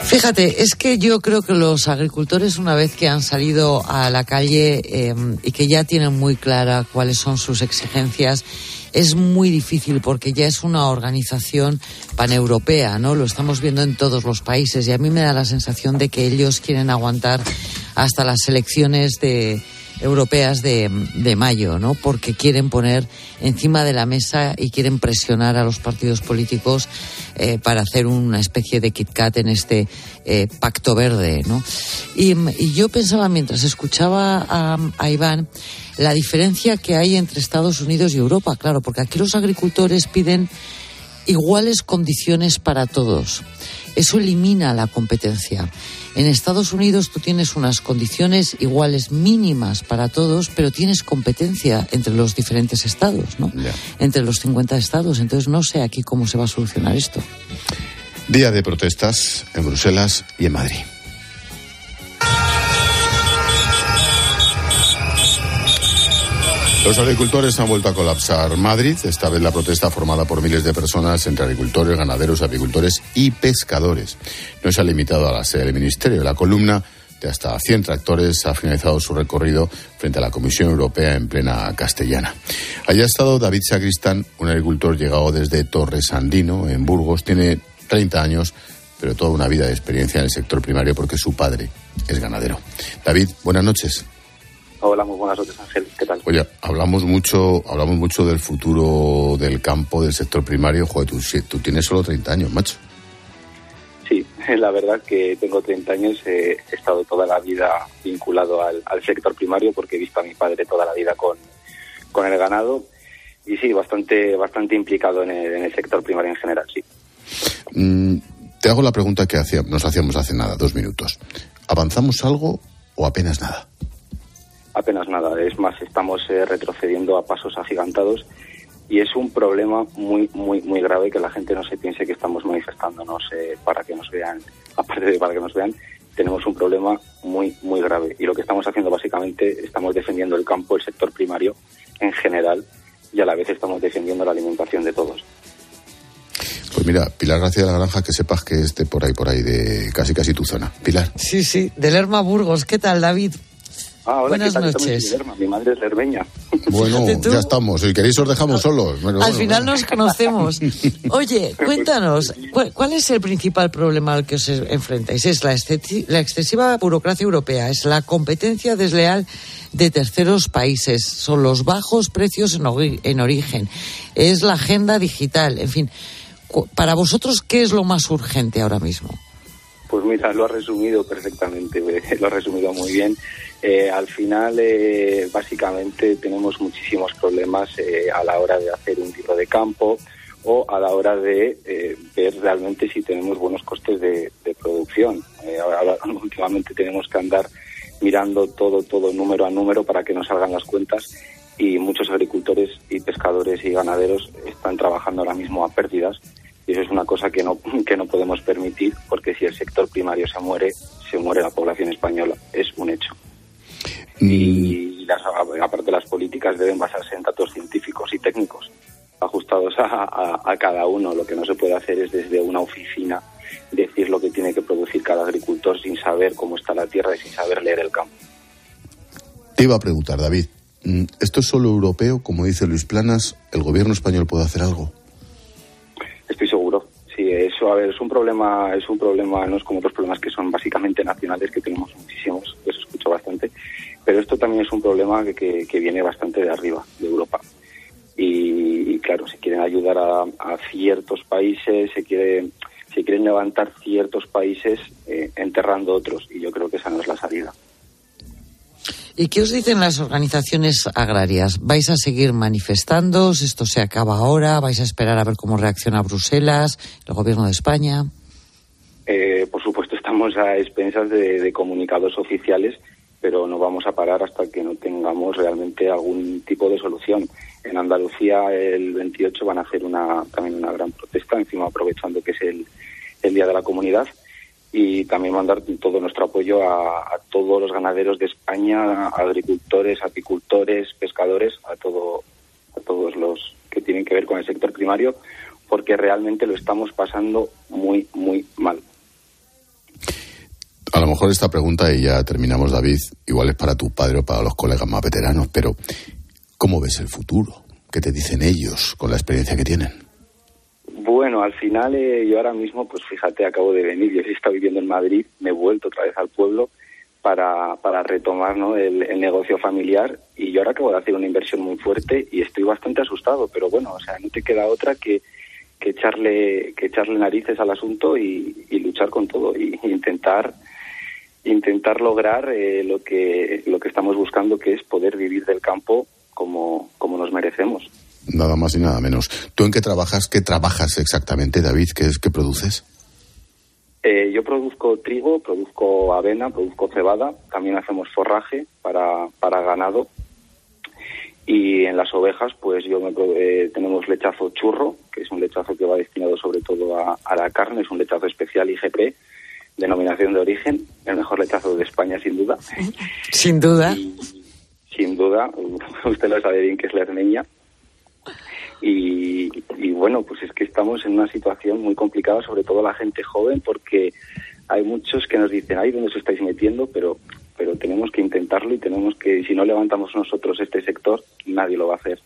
Speaker 25: Fíjate, es que yo creo que los agricultores una vez que han salido a la calle eh, y que ya tienen muy clara cuáles son sus exigencias, es muy difícil porque ya es una organización paneuropea, ¿no? Lo estamos viendo en todos los países y a mí me da la sensación de que ellos quieren aguantar hasta las elecciones de, europeas de, de, mayo, ¿no? Porque quieren poner encima de la mesa y quieren presionar a los partidos políticos eh, para hacer una especie de Kit Kat en este eh, pacto verde, ¿no? Y, yo pensaba mientras escuchaba a, a Iván la diferencia que hay entre Estados Unidos y Europa, claro, porque aquí los agricultores piden iguales condiciones para todos. Eso elimina la competencia. En Estados Unidos tú tienes unas condiciones iguales mínimas para todos, pero tienes competencia entre los diferentes estados, ¿no? Entre los 50 estados. Entonces no sé aquí cómo se va a solucionar esto.
Speaker 5: Día de protestas en Bruselas y en Madrid. Los agricultores han vuelto a colapsar Madrid, esta vez la protesta formada por miles de personas entre agricultores, ganaderos, apicultores y pescadores. No se ha limitado a la sede del Ministerio. La columna de hasta 100 tractores ha finalizado su recorrido frente a la Comisión Europea en plena castellana. Allí ha estado David Sacristán, un agricultor llegado desde Torres Andino, en Burgos. Tiene 30 años, pero toda una vida de experiencia en el sector primario porque su padre es ganadero. David, buenas noches.
Speaker 26: Hola, muy buenas noches, Ángel. ¿Qué tal?
Speaker 5: Oye, hablamos mucho, hablamos mucho del futuro del campo, del sector primario. Joder, tú, tú tienes solo 30 años, macho.
Speaker 26: Sí, la verdad que tengo 30 años, eh, he estado toda la vida vinculado al, al, sector primario porque he visto a mi padre toda la vida con, con el ganado y sí, bastante, bastante implicado en el, en el sector primario en general, sí.
Speaker 5: Mm, te hago la pregunta que hacía, nos hacíamos hace nada, dos minutos. ¿Avanzamos algo o apenas nada?
Speaker 26: Apenas nada. Es más, estamos eh, retrocediendo a pasos agigantados y es un problema muy, muy, muy grave que la gente no se piense que estamos manifestándonos eh, para que nos vean, aparte de para que nos vean, tenemos un problema muy, muy grave. Y lo que estamos haciendo básicamente, estamos defendiendo el campo, el sector primario en general y a la vez estamos defendiendo la alimentación de todos.
Speaker 5: Pues mira, Pilar García de la Granja, que sepas que esté por ahí, por ahí, de casi casi tu zona. Pilar.
Speaker 25: Sí, sí, de Lerma Burgos. ¿Qué tal, David?
Speaker 26: Ah, hola,
Speaker 25: Buenas
Speaker 26: ¿qué tal?
Speaker 25: noches.
Speaker 26: Mi madre es lerbeña.
Speaker 5: Bueno, ya estamos. Si queréis os dejamos solos. Bueno,
Speaker 25: Al
Speaker 5: bueno,
Speaker 25: final
Speaker 5: bueno.
Speaker 25: nos conocemos. Oye, cuéntanos, ¿cuál, es el principal problema al que os enfrentáis? ¿Es la, excesi- la excesiva burocracia europea? ¿Es la competencia desleal de terceros países? ¿Son los bajos precios en, ori- en origen? ¿Es la agenda digital? En fin, para vosotros, ¿qué es lo más urgente ahora mismo?
Speaker 26: Pues mira, lo ha resumido perfectamente, lo ha resumido muy bien. Eh, al final, eh, básicamente, tenemos muchísimos problemas eh, a la hora de hacer un libro de campo o a la hora de eh, ver realmente si tenemos buenos costes de, de producción. Eh, ahora, últimamente tenemos que andar mirando todo, todo número a número para que nos salgan las cuentas y muchos agricultores y pescadores y ganaderos están trabajando ahora mismo a pérdidas y eso es una cosa que no, que no podemos permitir porque si el sector primario se muere, se muere la población española. Es un hecho. Y las, aparte las políticas deben basarse en datos científicos y técnicos ajustados a, a, a cada uno. Lo que no se puede hacer es desde una oficina decir lo que tiene que producir cada agricultor sin saber cómo está la tierra y sin saber leer el campo.
Speaker 5: Te iba a preguntar, David. mm, ¿Esto es solo europeo? Como dice Luis Planas, ¿el gobierno español puede hacer algo?
Speaker 26: A ver, es un problema, es un problema, no es como otros problemas que son básicamente nacionales, que tenemos muchísimos, eso escucho bastante, pero esto también es un problema que, que, viene bastante de arriba, de Europa. Y, y claro, se quieren ayudar a, a ciertos países, se quiere, se quieren levantar ciertos países eh, enterrando otros, y yo creo que esa no es la salida.
Speaker 25: ¿Y qué os dicen las organizaciones agrarias? ¿Vais a seguir manifestando? ¿Esto se acaba ahora? ¿Vais a esperar a ver cómo reacciona Bruselas, el gobierno de España?
Speaker 26: Eh, por supuesto, estamos a expensas de, comunicados oficiales, pero no vamos a parar hasta que no tengamos realmente algún tipo de solución. En Andalucía, el 28 van a hacer una, también una gran protesta, encima aprovechando que es el, el Día de la Comunidad y también mandar todo nuestro apoyo a, todos los ganaderos de España, agricultores, apicultores, pescadores, a todo a todos los que tienen que ver con el sector primario, porque realmente lo estamos pasando muy muy mal.
Speaker 5: A lo mejor esta pregunta, y ya terminamos, David, igual es para tu padre o para los colegas más veteranos, pero ¿cómo ves el futuro? ¿Qué te dicen ellos con la experiencia que tienen?
Speaker 26: Bueno, al final eh, yo ahora mismo, pues fíjate, acabo de venir, yo he estado viviendo en Madrid, me he vuelto otra vez al pueblo para, para retomar ¿no? el, negocio familiar y yo ahora acabo de hacer una inversión muy fuerte y estoy bastante asustado, pero bueno, o sea, no te queda otra que, que echarle que echarle narices al asunto y, luchar con todo y, intentar intentar lograr eh, lo que lo que estamos buscando que es poder vivir del campo como, como nos merecemos.
Speaker 5: Nada más y nada menos. ¿Tú en qué trabajas? ¿Qué trabajas exactamente, David? ¿Qué es que produces?
Speaker 26: Eh, yo produzco trigo, produzco avena, produzco cebada, también hacemos forraje para, para ganado y en las ovejas pues yo me, eh, tenemos lechazo churro, que es un lechazo que va destinado sobre todo a, la carne, es un lechazo especial IGP, denominación de origen, el mejor lechazo de España sin duda.
Speaker 25: Sin duda.
Speaker 26: sin duda, usted lo sabe bien que es la herneña. Y, bueno, pues es que estamos en una situación muy complicada, sobre todo la gente joven, porque hay muchos que nos dicen, ay, ¿dónde os estáis metiendo? Pero, pero tenemos que intentarlo y tenemos que, si no levantamos nosotros este sector, nadie lo va a hacer.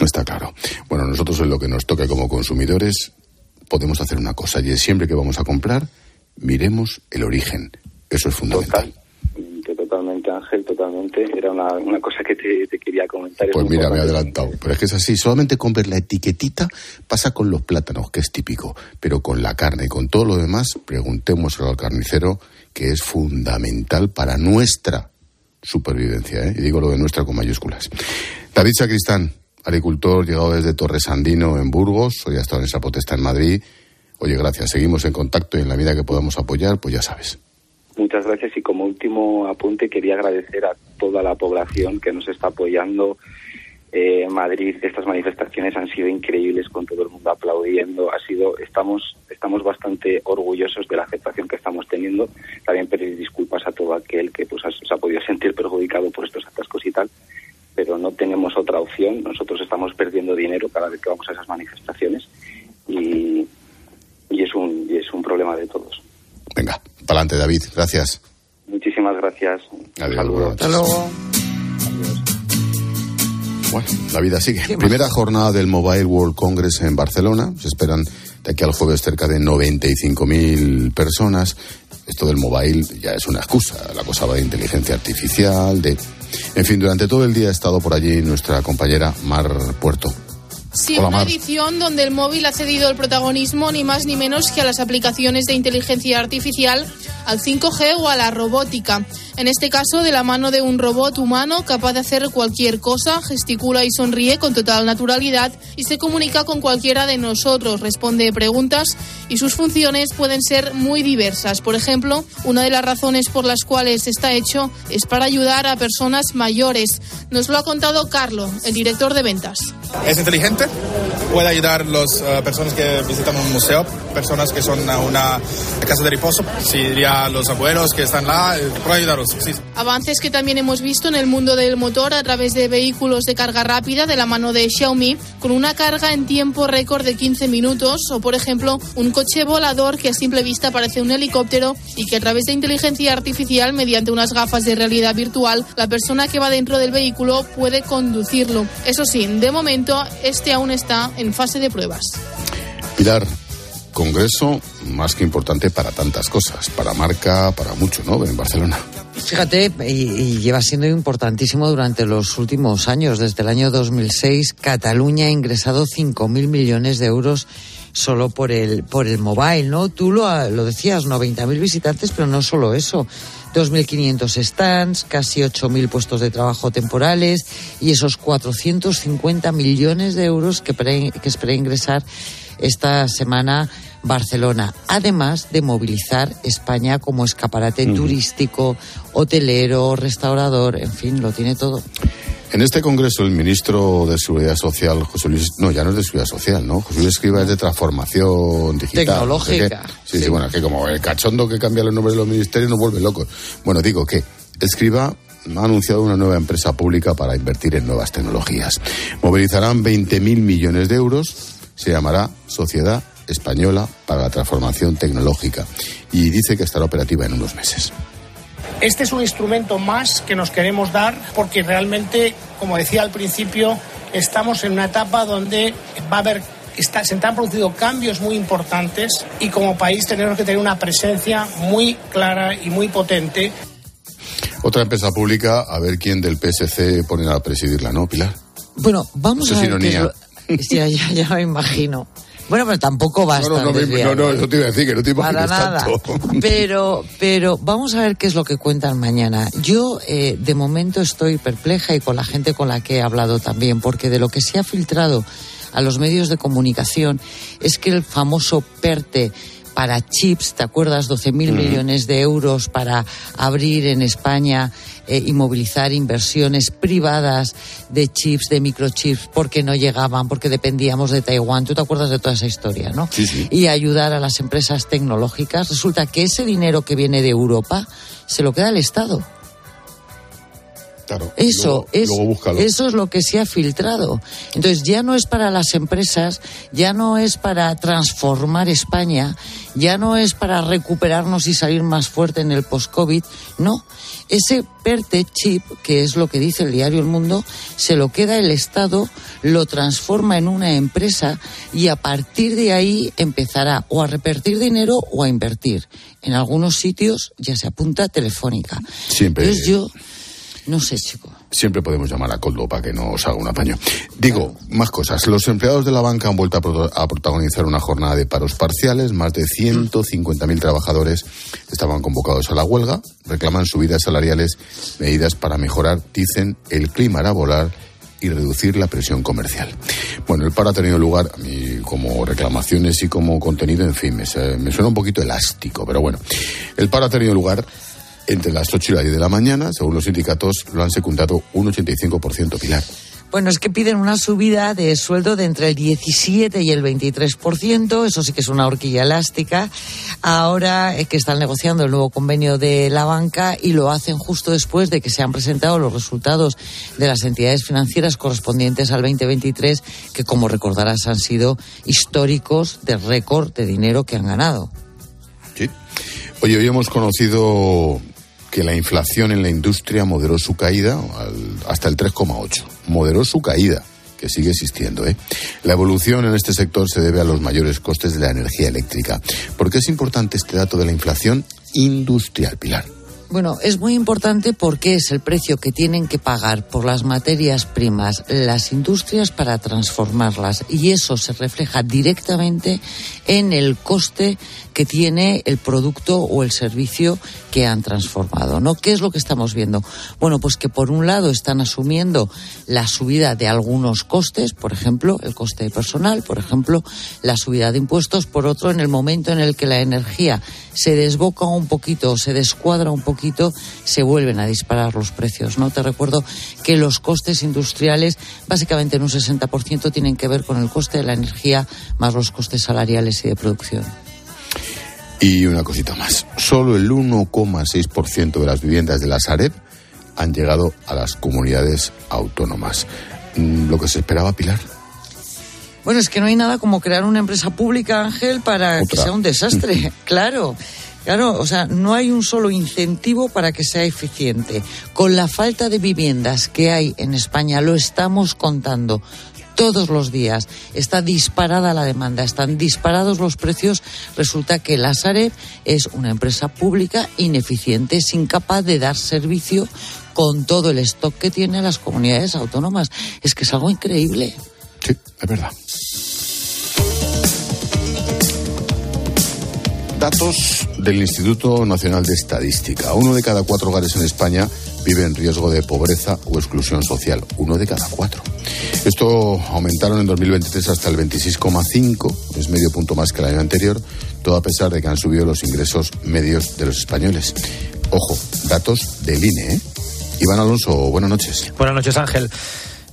Speaker 5: Está claro. Bueno, nosotros en lo que nos toca como consumidores podemos hacer una cosa y es siempre que vamos a comprar, miremos el origen. Eso es fundamental
Speaker 26: totalmente, Ángel, totalmente. Era una, cosa que te, quería comentar.
Speaker 5: Pues mira, me he adelantado. Pero es que es así, solamente con ver la etiquetita pasa con los plátanos, que es típico, pero con la carne y con todo lo demás, preguntémoselo al carnicero, que es fundamental para nuestra supervivencia, ¿eh? y digo lo de nuestra con mayúsculas. David Sacristán, agricultor, llegado desde Torresandino en Burgos, hoy ha estado en esa protesta en Madrid. Oye, gracias, seguimos en contacto y en la vida que podamos apoyar, pues ya sabes.
Speaker 26: Muchas gracias y como último apunte quería agradecer a toda la población que nos está apoyando. Eh, Madrid estas manifestaciones han sido increíbles con todo el mundo aplaudiendo. Ha sido estamos estamos bastante orgullosos de la aceptación que estamos teniendo. También pedir disculpas a todo aquel que pues se ha podido sentir perjudicado por estos atascos y tal. Pero no tenemos otra opción. Nosotros estamos perdiendo dinero cada vez que vamos a esas manifestaciones y, y es un y es un problema de todos.
Speaker 5: Venga, para adelante, David. Gracias.
Speaker 26: Muchísimas gracias.
Speaker 5: Adiós.
Speaker 25: Hasta luego.
Speaker 5: Bueno, la vida sigue. Primera jornada del Mobile World Congress en Barcelona. Se esperan de aquí al jueves cerca de 95.000 personas. Esto del mobile ya es una excusa. La cosa va de inteligencia artificial, de... En fin, durante todo el día ha estado por allí nuestra compañera Mar Puerto.
Speaker 27: Sí, una edición donde el móvil ha cedido el protagonismo ni más ni menos que a las aplicaciones de inteligencia artificial, al 5G o a la robótica. En este caso, de la mano de un robot humano capaz de hacer cualquier cosa, gesticula y sonríe con total naturalidad y se comunica con cualquiera de nosotros, responde preguntas y sus funciones pueden ser muy diversas. Por ejemplo, una de las razones por las cuales está hecho es para ayudar a personas mayores. Nos lo ha contado Carlo, el director de ventas.
Speaker 28: Es inteligente, puede ayudar a las eh, personas que visitan un museo, personas que son a una casa de reposo, si diría los abuelos que están lá, eh, puede ayudarlos. Sí.
Speaker 27: Avances que también hemos visto en el mundo del motor a través de vehículos de carga rápida de la mano de Xiaomi, con una carga en tiempo récord de 15 minutos, o por ejemplo, un coche volador que a simple vista parece un helicóptero y que a través de inteligencia artificial, mediante unas gafas de realidad virtual, la persona que va dentro del vehículo puede conducirlo. Eso sí, de momento, este aún está en fase de pruebas.
Speaker 5: Pilar, Congreso más que importante para tantas cosas, para marca, para mucho, ¿no? En Barcelona.
Speaker 25: Fíjate, y, lleva siendo importantísimo durante los últimos años. Desde el año 2006, Cataluña ha ingresado 5.000 millones de euros solo por el, por el mobile, ¿no? Tú lo, lo decías, 90.000 visitantes, pero no solo eso. 2.500 stands, casi 8.000 puestos de trabajo temporales y esos 450 millones de euros que, pre- ingresar esta semana Barcelona, además de movilizar España como escaparate turístico, hotelero, restaurador, en fin, lo tiene todo.
Speaker 5: En este congreso, el ministro de Seguridad Social, José Luis, no, ya no es de Seguridad Social, ¿no? José Luis Escriba es de transformación digital.
Speaker 25: Tecnológica,
Speaker 5: no sé qué. Sí, sí, bueno, que como el cachondo que cambia los nombres de los ministerios nos vuelve locos. Bueno, digo que Escriba ha anunciado una nueva empresa pública para invertir en nuevas tecnologías. Movilizarán 20.000 millones de euros, se llamará Sociedad Española para la Transformación Tecnológica y dice que estará operativa en unos meses.
Speaker 29: Este es un instrumento más que nos queremos dar porque realmente, como decía al principio, estamos en una etapa donde va a haber está- se han producido cambios muy importantes y como país tenemos que tener una presencia muy clara y muy potente.
Speaker 5: Otra empresa pública, a ver quién del PSC pone a presidirla, ¿no, Pilar?
Speaker 25: Bueno, vamos
Speaker 5: Eso
Speaker 25: a ver es
Speaker 5: ironía.
Speaker 25: lo- Ya, ya, ya me imagino. Bueno, pero tampoco va a
Speaker 5: No, no,
Speaker 25: estar
Speaker 5: no, no, no, eso te iba a decir, que no te
Speaker 25: Para
Speaker 5: imagines
Speaker 25: nada.
Speaker 5: tanto.
Speaker 25: Pero, pero vamos a ver qué es lo que cuentan mañana. Yo, eh, de momento, estoy perpleja y con la gente con la que he hablado también, porque de lo que se ha filtrado a los medios de comunicación es que el famoso PERTE para chips, ¿te acuerdas? 12.000
Speaker 5: Ujú.
Speaker 25: millones de euros para abrir en España eh, y movilizar inversiones privadas de chips, de microchips, porque no llegaban, porque dependíamos de Taiwán. ¿Tú te acuerdas de toda esa historia, no?
Speaker 5: Sí, sí.
Speaker 25: y ayudar a las empresas tecnológicas. Resulta que ese dinero que viene de Europa se lo queda el Estado.
Speaker 5: Claro.
Speaker 25: Eso
Speaker 5: Luego-
Speaker 25: es
Speaker 5: luego
Speaker 25: eso es lo que se ha filtrado. Entonces ya no es para las empresas, ya no es para transformar España, ya no es para recuperarnos y salir más fuerte en el post-COVID, no. Ese PERTE chip, que es lo que dice el diario El Mundo, se lo queda el Estado, lo transforma en una empresa y a partir de ahí empezará o a repartir dinero o a invertir. En algunos sitios ya se apunta telefónica.
Speaker 5: Siempre.
Speaker 25: Entonces yo no sé, chico.
Speaker 5: Siempre podemos llamar a Coldo para que nos haga un apaño. Digo, más cosas. Los empleados de la banca han vuelto a, pro- a protagonizar una jornada de paros parciales. Más de 150.000 trabajadores estaban convocados a la huelga. Reclaman subidas salariales, medidas para mejorar, dicen, el clima laboral y reducir la presión comercial. Bueno, el paro ha tenido lugar, como reclamaciones y como contenido, en fin, me, me suena un poquito elástico, pero bueno. El paro ha tenido lugar entre las 8 y las 10 de la mañana, según los sindicatos, lo han secundado un 85% Pilar.
Speaker 25: Bueno, es que piden una subida de sueldo de entre el 17 y el 23%, eso sí que es una horquilla elástica. Ahora eh, que están negociando el nuevo convenio de la banca y lo hacen justo después de que se han presentado los resultados de las entidades financieras correspondientes al 2023, que como recordarás han sido históricos de récord de dinero que han ganado.
Speaker 5: ¿sí? Oye, hoy hemos conocido que la inflación en la industria moderó su caída hasta el 3,8. Moderó su caída, que sigue existiendo. ¿eh? La evolución en este sector se debe a los mayores costes de la energía eléctrica. ¿Por qué es importante este dato de la inflación industrial, Pilar?
Speaker 25: Bueno, es muy importante porque es el precio que tienen que pagar por las materias primas las industrias para transformarlas y eso se refleja directamente en el coste que tiene el producto o el servicio que han transformado, ¿no? ¿Qué es lo que estamos viendo? Bueno, pues que por un lado están asumiendo la subida de algunos costes, por ejemplo, el coste de personal, por ejemplo, la subida de impuestos, por otro, en el momento en el que la energía se desboca un poquito o se descuadra un poquito, se vuelven a disparar los precios, ¿no? Te recuerdo que los costes industriales, básicamente en un 60%, tienen que ver con el coste de la energía más los costes salariales y de producción.
Speaker 5: Y una cosita más. Solo el 1,6% de las viviendas de la Sareb han llegado a las comunidades autónomas. Mm, Lo que se esperaba, Pilar.
Speaker 25: Bueno, es que no hay nada como crear una empresa pública, Ángel, para que sea un desastre. claro. Claro, o sea, no hay un solo incentivo para que sea eficiente. Con la falta de viviendas que hay en España, lo estamos contando todos los días. Está disparada la demanda, están disparados los precios. Resulta que la Sareb es una empresa pública ineficiente, es incapaz de dar servicio con todo el stock que tiene a las comunidades autónomas. Es que es algo increíble.
Speaker 5: Sí, es verdad. Datos del Instituto Nacional de Estadística. Uno de cada cuatro hogares en España vive en riesgo de pobreza o exclusión social. Uno de cada cuatro. Esto aumentaron en 2023 hasta el 26,5, es medio punto más que el año anterior, todo a pesar de que han subido los ingresos medios de los españoles. Ojo, datos del INE. ¿eh? Iván Alonso, buenas noches.
Speaker 1: Buenas noches, Ángel.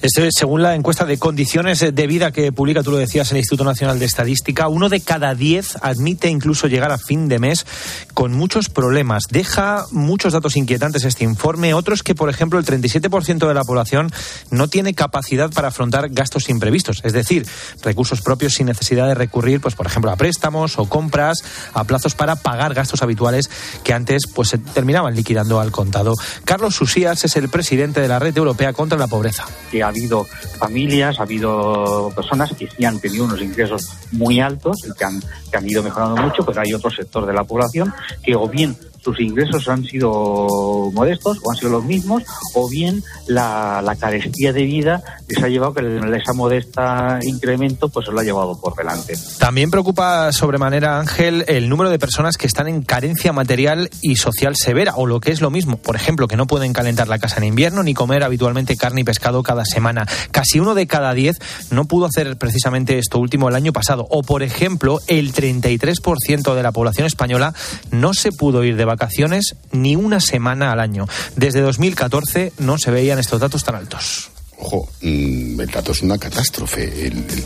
Speaker 1: Según la encuesta de condiciones de vida que publica, tú lo decías, el Instituto Nacional de Estadística, uno de cada diez admite incluso llegar a fin de mes con muchos problemas. Deja muchos datos inquietantes este informe. Otros que, por ejemplo, el 37% de la población no tiene capacidad para afrontar gastos imprevistos, es decir, recursos propios sin necesidad de recurrir, pues, por ejemplo, a préstamos o compras, a plazos para pagar gastos habituales que antes pues, se terminaban liquidando al contado. Carlos Susías es el presidente de la Red Europea contra la Pobreza
Speaker 30: ha habido familias, ha habido personas que sí han tenido unos ingresos muy altos que han, que han ido mejorando mucho, pero hay otro sector de la población que o bien sus ingresos han sido modestos o han sido los mismos, o bien la, carestía de vida les ha llevado que esa modesta incremento pues se lo ha llevado por delante.
Speaker 1: También preocupa sobremanera, Ángel, el número de personas que están en carencia material y social severa, o lo que es lo mismo, por ejemplo, que no pueden calentar la casa en invierno ni comer habitualmente carne y pescado cada semana. Casi uno de cada diez no pudo hacer precisamente esto último el año pasado. O, por ejemplo, el 33% de la población española no se pudo ir de vacaciones ni una semana al año. Desde 2014 no se veían estos datos tan altos.
Speaker 5: Ojo, mm, el dato es una catástrofe. El, el,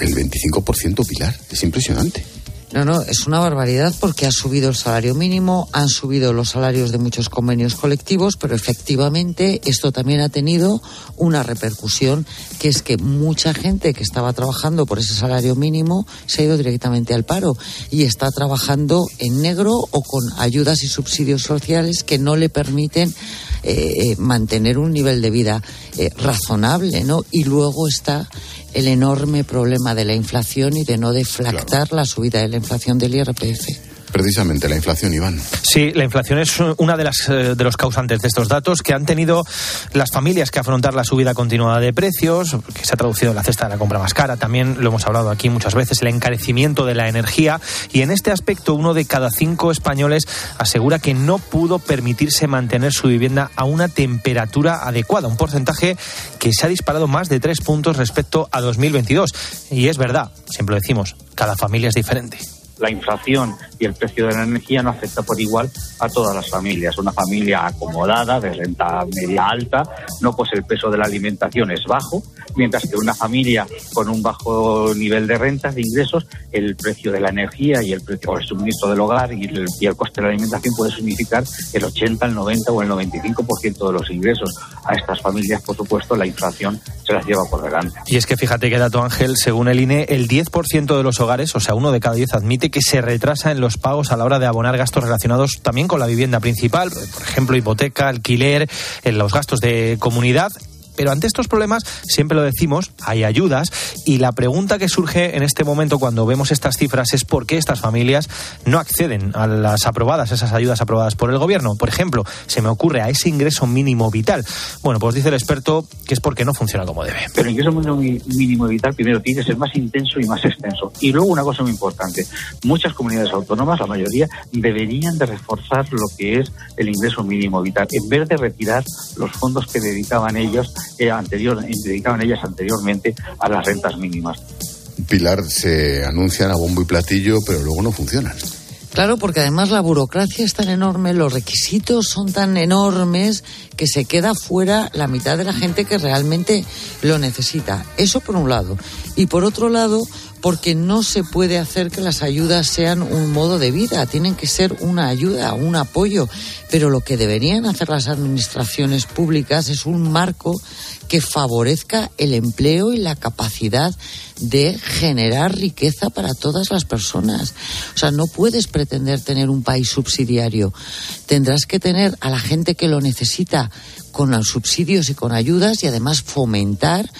Speaker 5: el 25% Pilar, es impresionante.
Speaker 25: No, no, es una barbaridad porque ha subido el salario mínimo, han subido los salarios de muchos convenios colectivos, pero efectivamente esto también ha tenido una repercusión, que es que mucha gente que estaba trabajando por ese salario mínimo se ha ido directamente al paro y está trabajando en negro o con ayudas y subsidios sociales que no le permiten eh, mantener un nivel de vida eh, razonable, ¿no? Y luego está el enorme problema de la inflación y de no deflactar claro. la subida de la inflación del IRPF.
Speaker 5: Precisamente la inflación, Iván.
Speaker 1: Sí, la inflación es una de las eh, de los causantes de estos datos que han tenido las familias que afrontar la subida continuada de precios, que se ha traducido en la cesta de la compra más cara. También lo hemos hablado aquí muchas veces, el encarecimiento de la energía. Y en este aspecto, uno de cada cinco españoles asegura que no pudo permitirse mantener su vivienda a una temperatura adecuada, un porcentaje que se ha disparado más de tres puntos respecto a 2022. Y es verdad, siempre lo decimos, cada familia es diferente
Speaker 30: la inflación y el precio de la energía no afecta por igual a todas las familias. Una familia acomodada, de renta media alta, no pues el peso de la alimentación es bajo, mientras que una familia con un bajo nivel de rentas, de ingresos, el precio de la energía y el precio del suministro del hogar y el, y el coste de la alimentación puede significar el 80, el 90 o el 95% de los ingresos. A estas familias, por supuesto, la inflación se las lleva por delante.
Speaker 1: Y es que fíjate que dato Ángel, según el INE, el 10% de los hogares, o sea, uno de cada 10 admite que se retrasa en los pagos a la hora de abonar gastos relacionados también con la vivienda principal, por ejemplo, hipoteca, alquiler, en los gastos de comunidad pero ante estos problemas, siempre lo decimos, hay ayudas y la pregunta que surge en este momento cuando vemos estas cifras es por qué estas familias no acceden a las aprobadas, esas ayudas aprobadas por el gobierno. Por ejemplo, se me ocurre a ese ingreso mínimo vital. Bueno, pues dice el experto que es porque no funciona como debe.
Speaker 30: Pero el ingreso mínimo vital primero tiene que ser más intenso y más extenso. Y luego una cosa muy importante, muchas comunidades autónomas, la mayoría, deberían de reforzar lo que es el ingreso mínimo vital, en vez de retirar los fondos que dedicaban ellos eh, anterior, dedicaban ellas anteriormente a las rentas mínimas.
Speaker 5: Pilar, se anuncian a bombo y platillo, pero luego no funcionan.
Speaker 25: Claro, porque además la burocracia es tan enorme, los requisitos son tan enormes que se queda fuera la mitad de la gente que realmente lo necesita. Eso por un lado. Y por otro lado, porque no se puede hacer que las ayudas sean un modo de vida, tienen que ser una ayuda, un apoyo. Pero lo que deberían hacer las administraciones públicas es un marco que favorezca el empleo y la capacidad de generar riqueza para todas las personas. O sea, no puedes pretender tener un país subsidiario. Tendrás que tener a la gente que lo necesita con los subsidios y con ayudas y además fomentar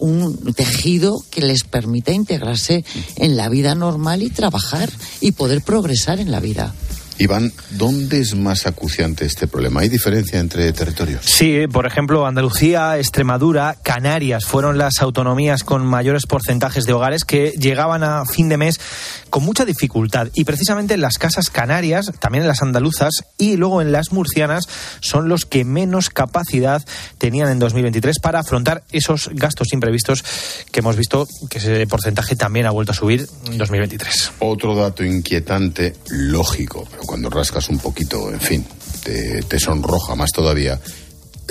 Speaker 25: un tejido que les permita integrarse en la vida normal y trabajar y poder progresar en la vida.
Speaker 5: Iván, ¿dónde es más acuciante este problema? ¿Hay diferencia entre territorios?
Speaker 1: Sí, por ejemplo, Andalucía, Extremadura, Canarias fueron las autonomías con mayores porcentajes de hogares que llegaban a fin de mes con mucha dificultad. Y precisamente las casas canarias, también en las andaluzas y luego en las murcianas, son los que menos capacidad tenían en 2023 para afrontar esos gastos imprevistos que hemos visto que ese porcentaje también ha vuelto a subir en 2023.
Speaker 5: Otro dato inquietante, lógico, pero cuando rascas un poquito, en fin, te, sonroja más todavía,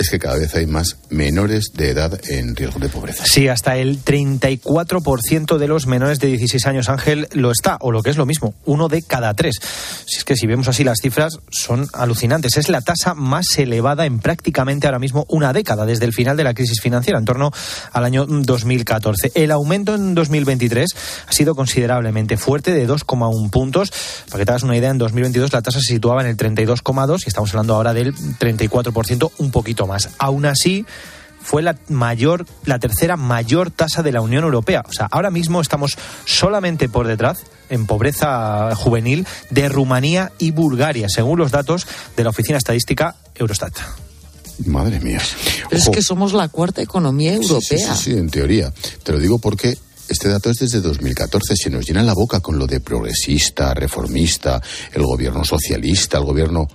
Speaker 5: es que cada vez hay más menores de edad en riesgo de pobreza.
Speaker 1: Sí, hasta el 34% de los menores de 16 años, Ángel, lo está, o lo que es lo mismo, uno de cada tres. Si es que si vemos así las cifras, son alucinantes. Es la tasa más elevada en prácticamente ahora mismo una década, desde el final de la crisis financiera, en torno al año 2014. El aumento en 2023 ha sido considerablemente fuerte, de 2,1 puntos. Para que te hagas una idea, en 2022 la tasa se situaba en el 32,2 y estamos hablando ahora del 34%, un poquito más. Aún así, fue la mayor, la tercera mayor tasa de la Unión Europea. O sea, ahora mismo estamos solamente por detrás en pobreza juvenil de Rumanía y Bulgaria, según los datos de la Oficina Estadística Eurostat.
Speaker 5: Madre mía.
Speaker 25: Es que somos la cuarta economía europea.
Speaker 5: Sí, sí, sí, en teoría. Te lo digo porque este dato es desde 2014. Se nos llena la boca con lo de progresista, reformista, el gobierno socialista, el gobierno.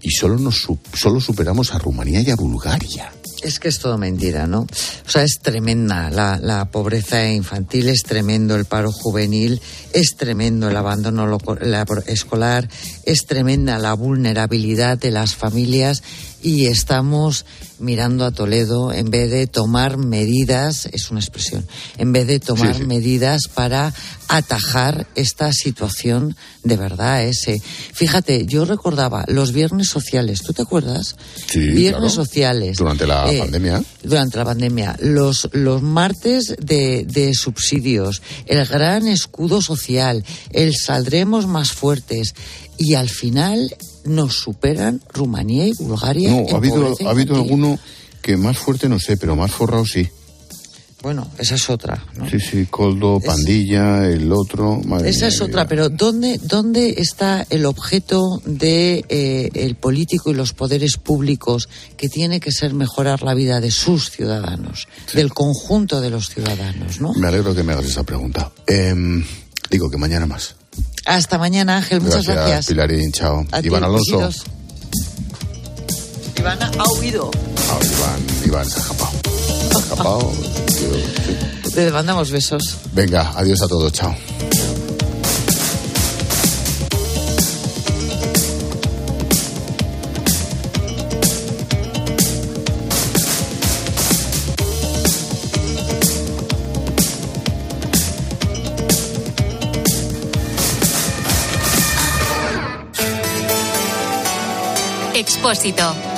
Speaker 5: Y solo, nos, solo superamos a Rumanía y a Bulgaria.
Speaker 25: Es que es todo mentira, ¿no? O sea, es tremenda la, la, pobreza infantil, es tremendo el paro juvenil, es tremendo el abandono la, escolar, es tremenda la vulnerabilidad de las familias y estamos mirando a Toledo en vez de tomar medidas, es una expresión, en vez de tomar sí, sí. medidas para atajar esta situación de verdad. Ese. Fíjate, yo recordaba los viernes sociales, ¿tú te acuerdas?
Speaker 5: Sí,
Speaker 25: viernes
Speaker 5: claro.
Speaker 25: sociales.
Speaker 5: Durante la eh, pandemia.
Speaker 25: Durante la pandemia. Los, los martes de, de subsidios, el gran escudo social, el saldremos más fuertes y al final nos superan Rumanía y Bulgaria.
Speaker 5: No, ha habido, ha habido alguno que más fuerte no sé, pero más forrado sí.
Speaker 25: Bueno, esa es otra. ¿no?
Speaker 5: Sí, sí, Coldo, Pandilla, es, el otro. Madre
Speaker 25: esa
Speaker 5: mía,
Speaker 25: es otra, pero ¿dónde, ¿dónde está el objeto de eh, el político y los poderes públicos que tiene que ser mejorar la vida de sus ciudadanos, sí. del conjunto de los ciudadanos, ¿no?
Speaker 5: Me alegro que me hagas esa pregunta. Eh, digo que mañana más.
Speaker 25: Hasta mañana, Ángel. Muchas
Speaker 5: gracias.
Speaker 25: gracias.
Speaker 5: Pilarín, chao.
Speaker 25: A
Speaker 5: Iván Alonso.
Speaker 25: Iván ha huido.
Speaker 5: Ah, Iván, Iván se ha escapado. Se ha escapado.
Speaker 25: Le mandamos besos.
Speaker 5: Venga, adiós a todos. Chao.
Speaker 3: Expósito.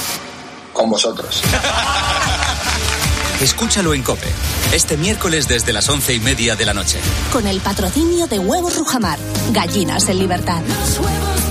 Speaker 31: con vosotros.
Speaker 4: Escúchalo en Cope, este miércoles desde las once y media de la noche.
Speaker 32: Con el patrocinio de Huevos Rujamar, gallinas en libertad.
Speaker 33: Los huevos de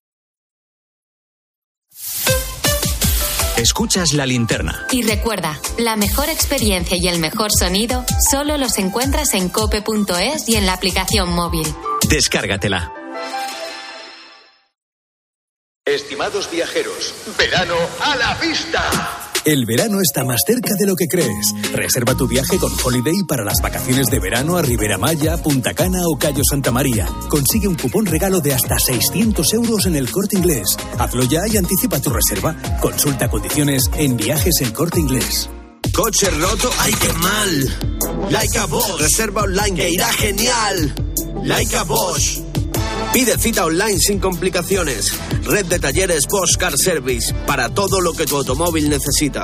Speaker 4: Escuchas la linterna.
Speaker 3: Y recuerda, la mejor experiencia y el mejor sonido solo los encuentras en cope.es y en la aplicación móvil.
Speaker 4: Descárgatela.
Speaker 33: Estimados viajeros, verano a la vista.
Speaker 34: El verano está más cerca de lo que crees. Reserva tu viaje con Holiday para las vacaciones de verano a Ribera Maya, Punta Cana o Cayo Santa María. Consigue un cupón regalo de hasta 600 euros en el corte inglés. Hazlo ya y anticipa tu reserva. Consulta condiciones en viajes el corte inglés.
Speaker 35: Coche roto, ¡ay qué mal! Like a Bosch. Reserva online que irá genial. Like a Bosch. Pide cita online sin complicaciones. Red de talleres Bosch Car Service para todo lo que tu automóvil necesita.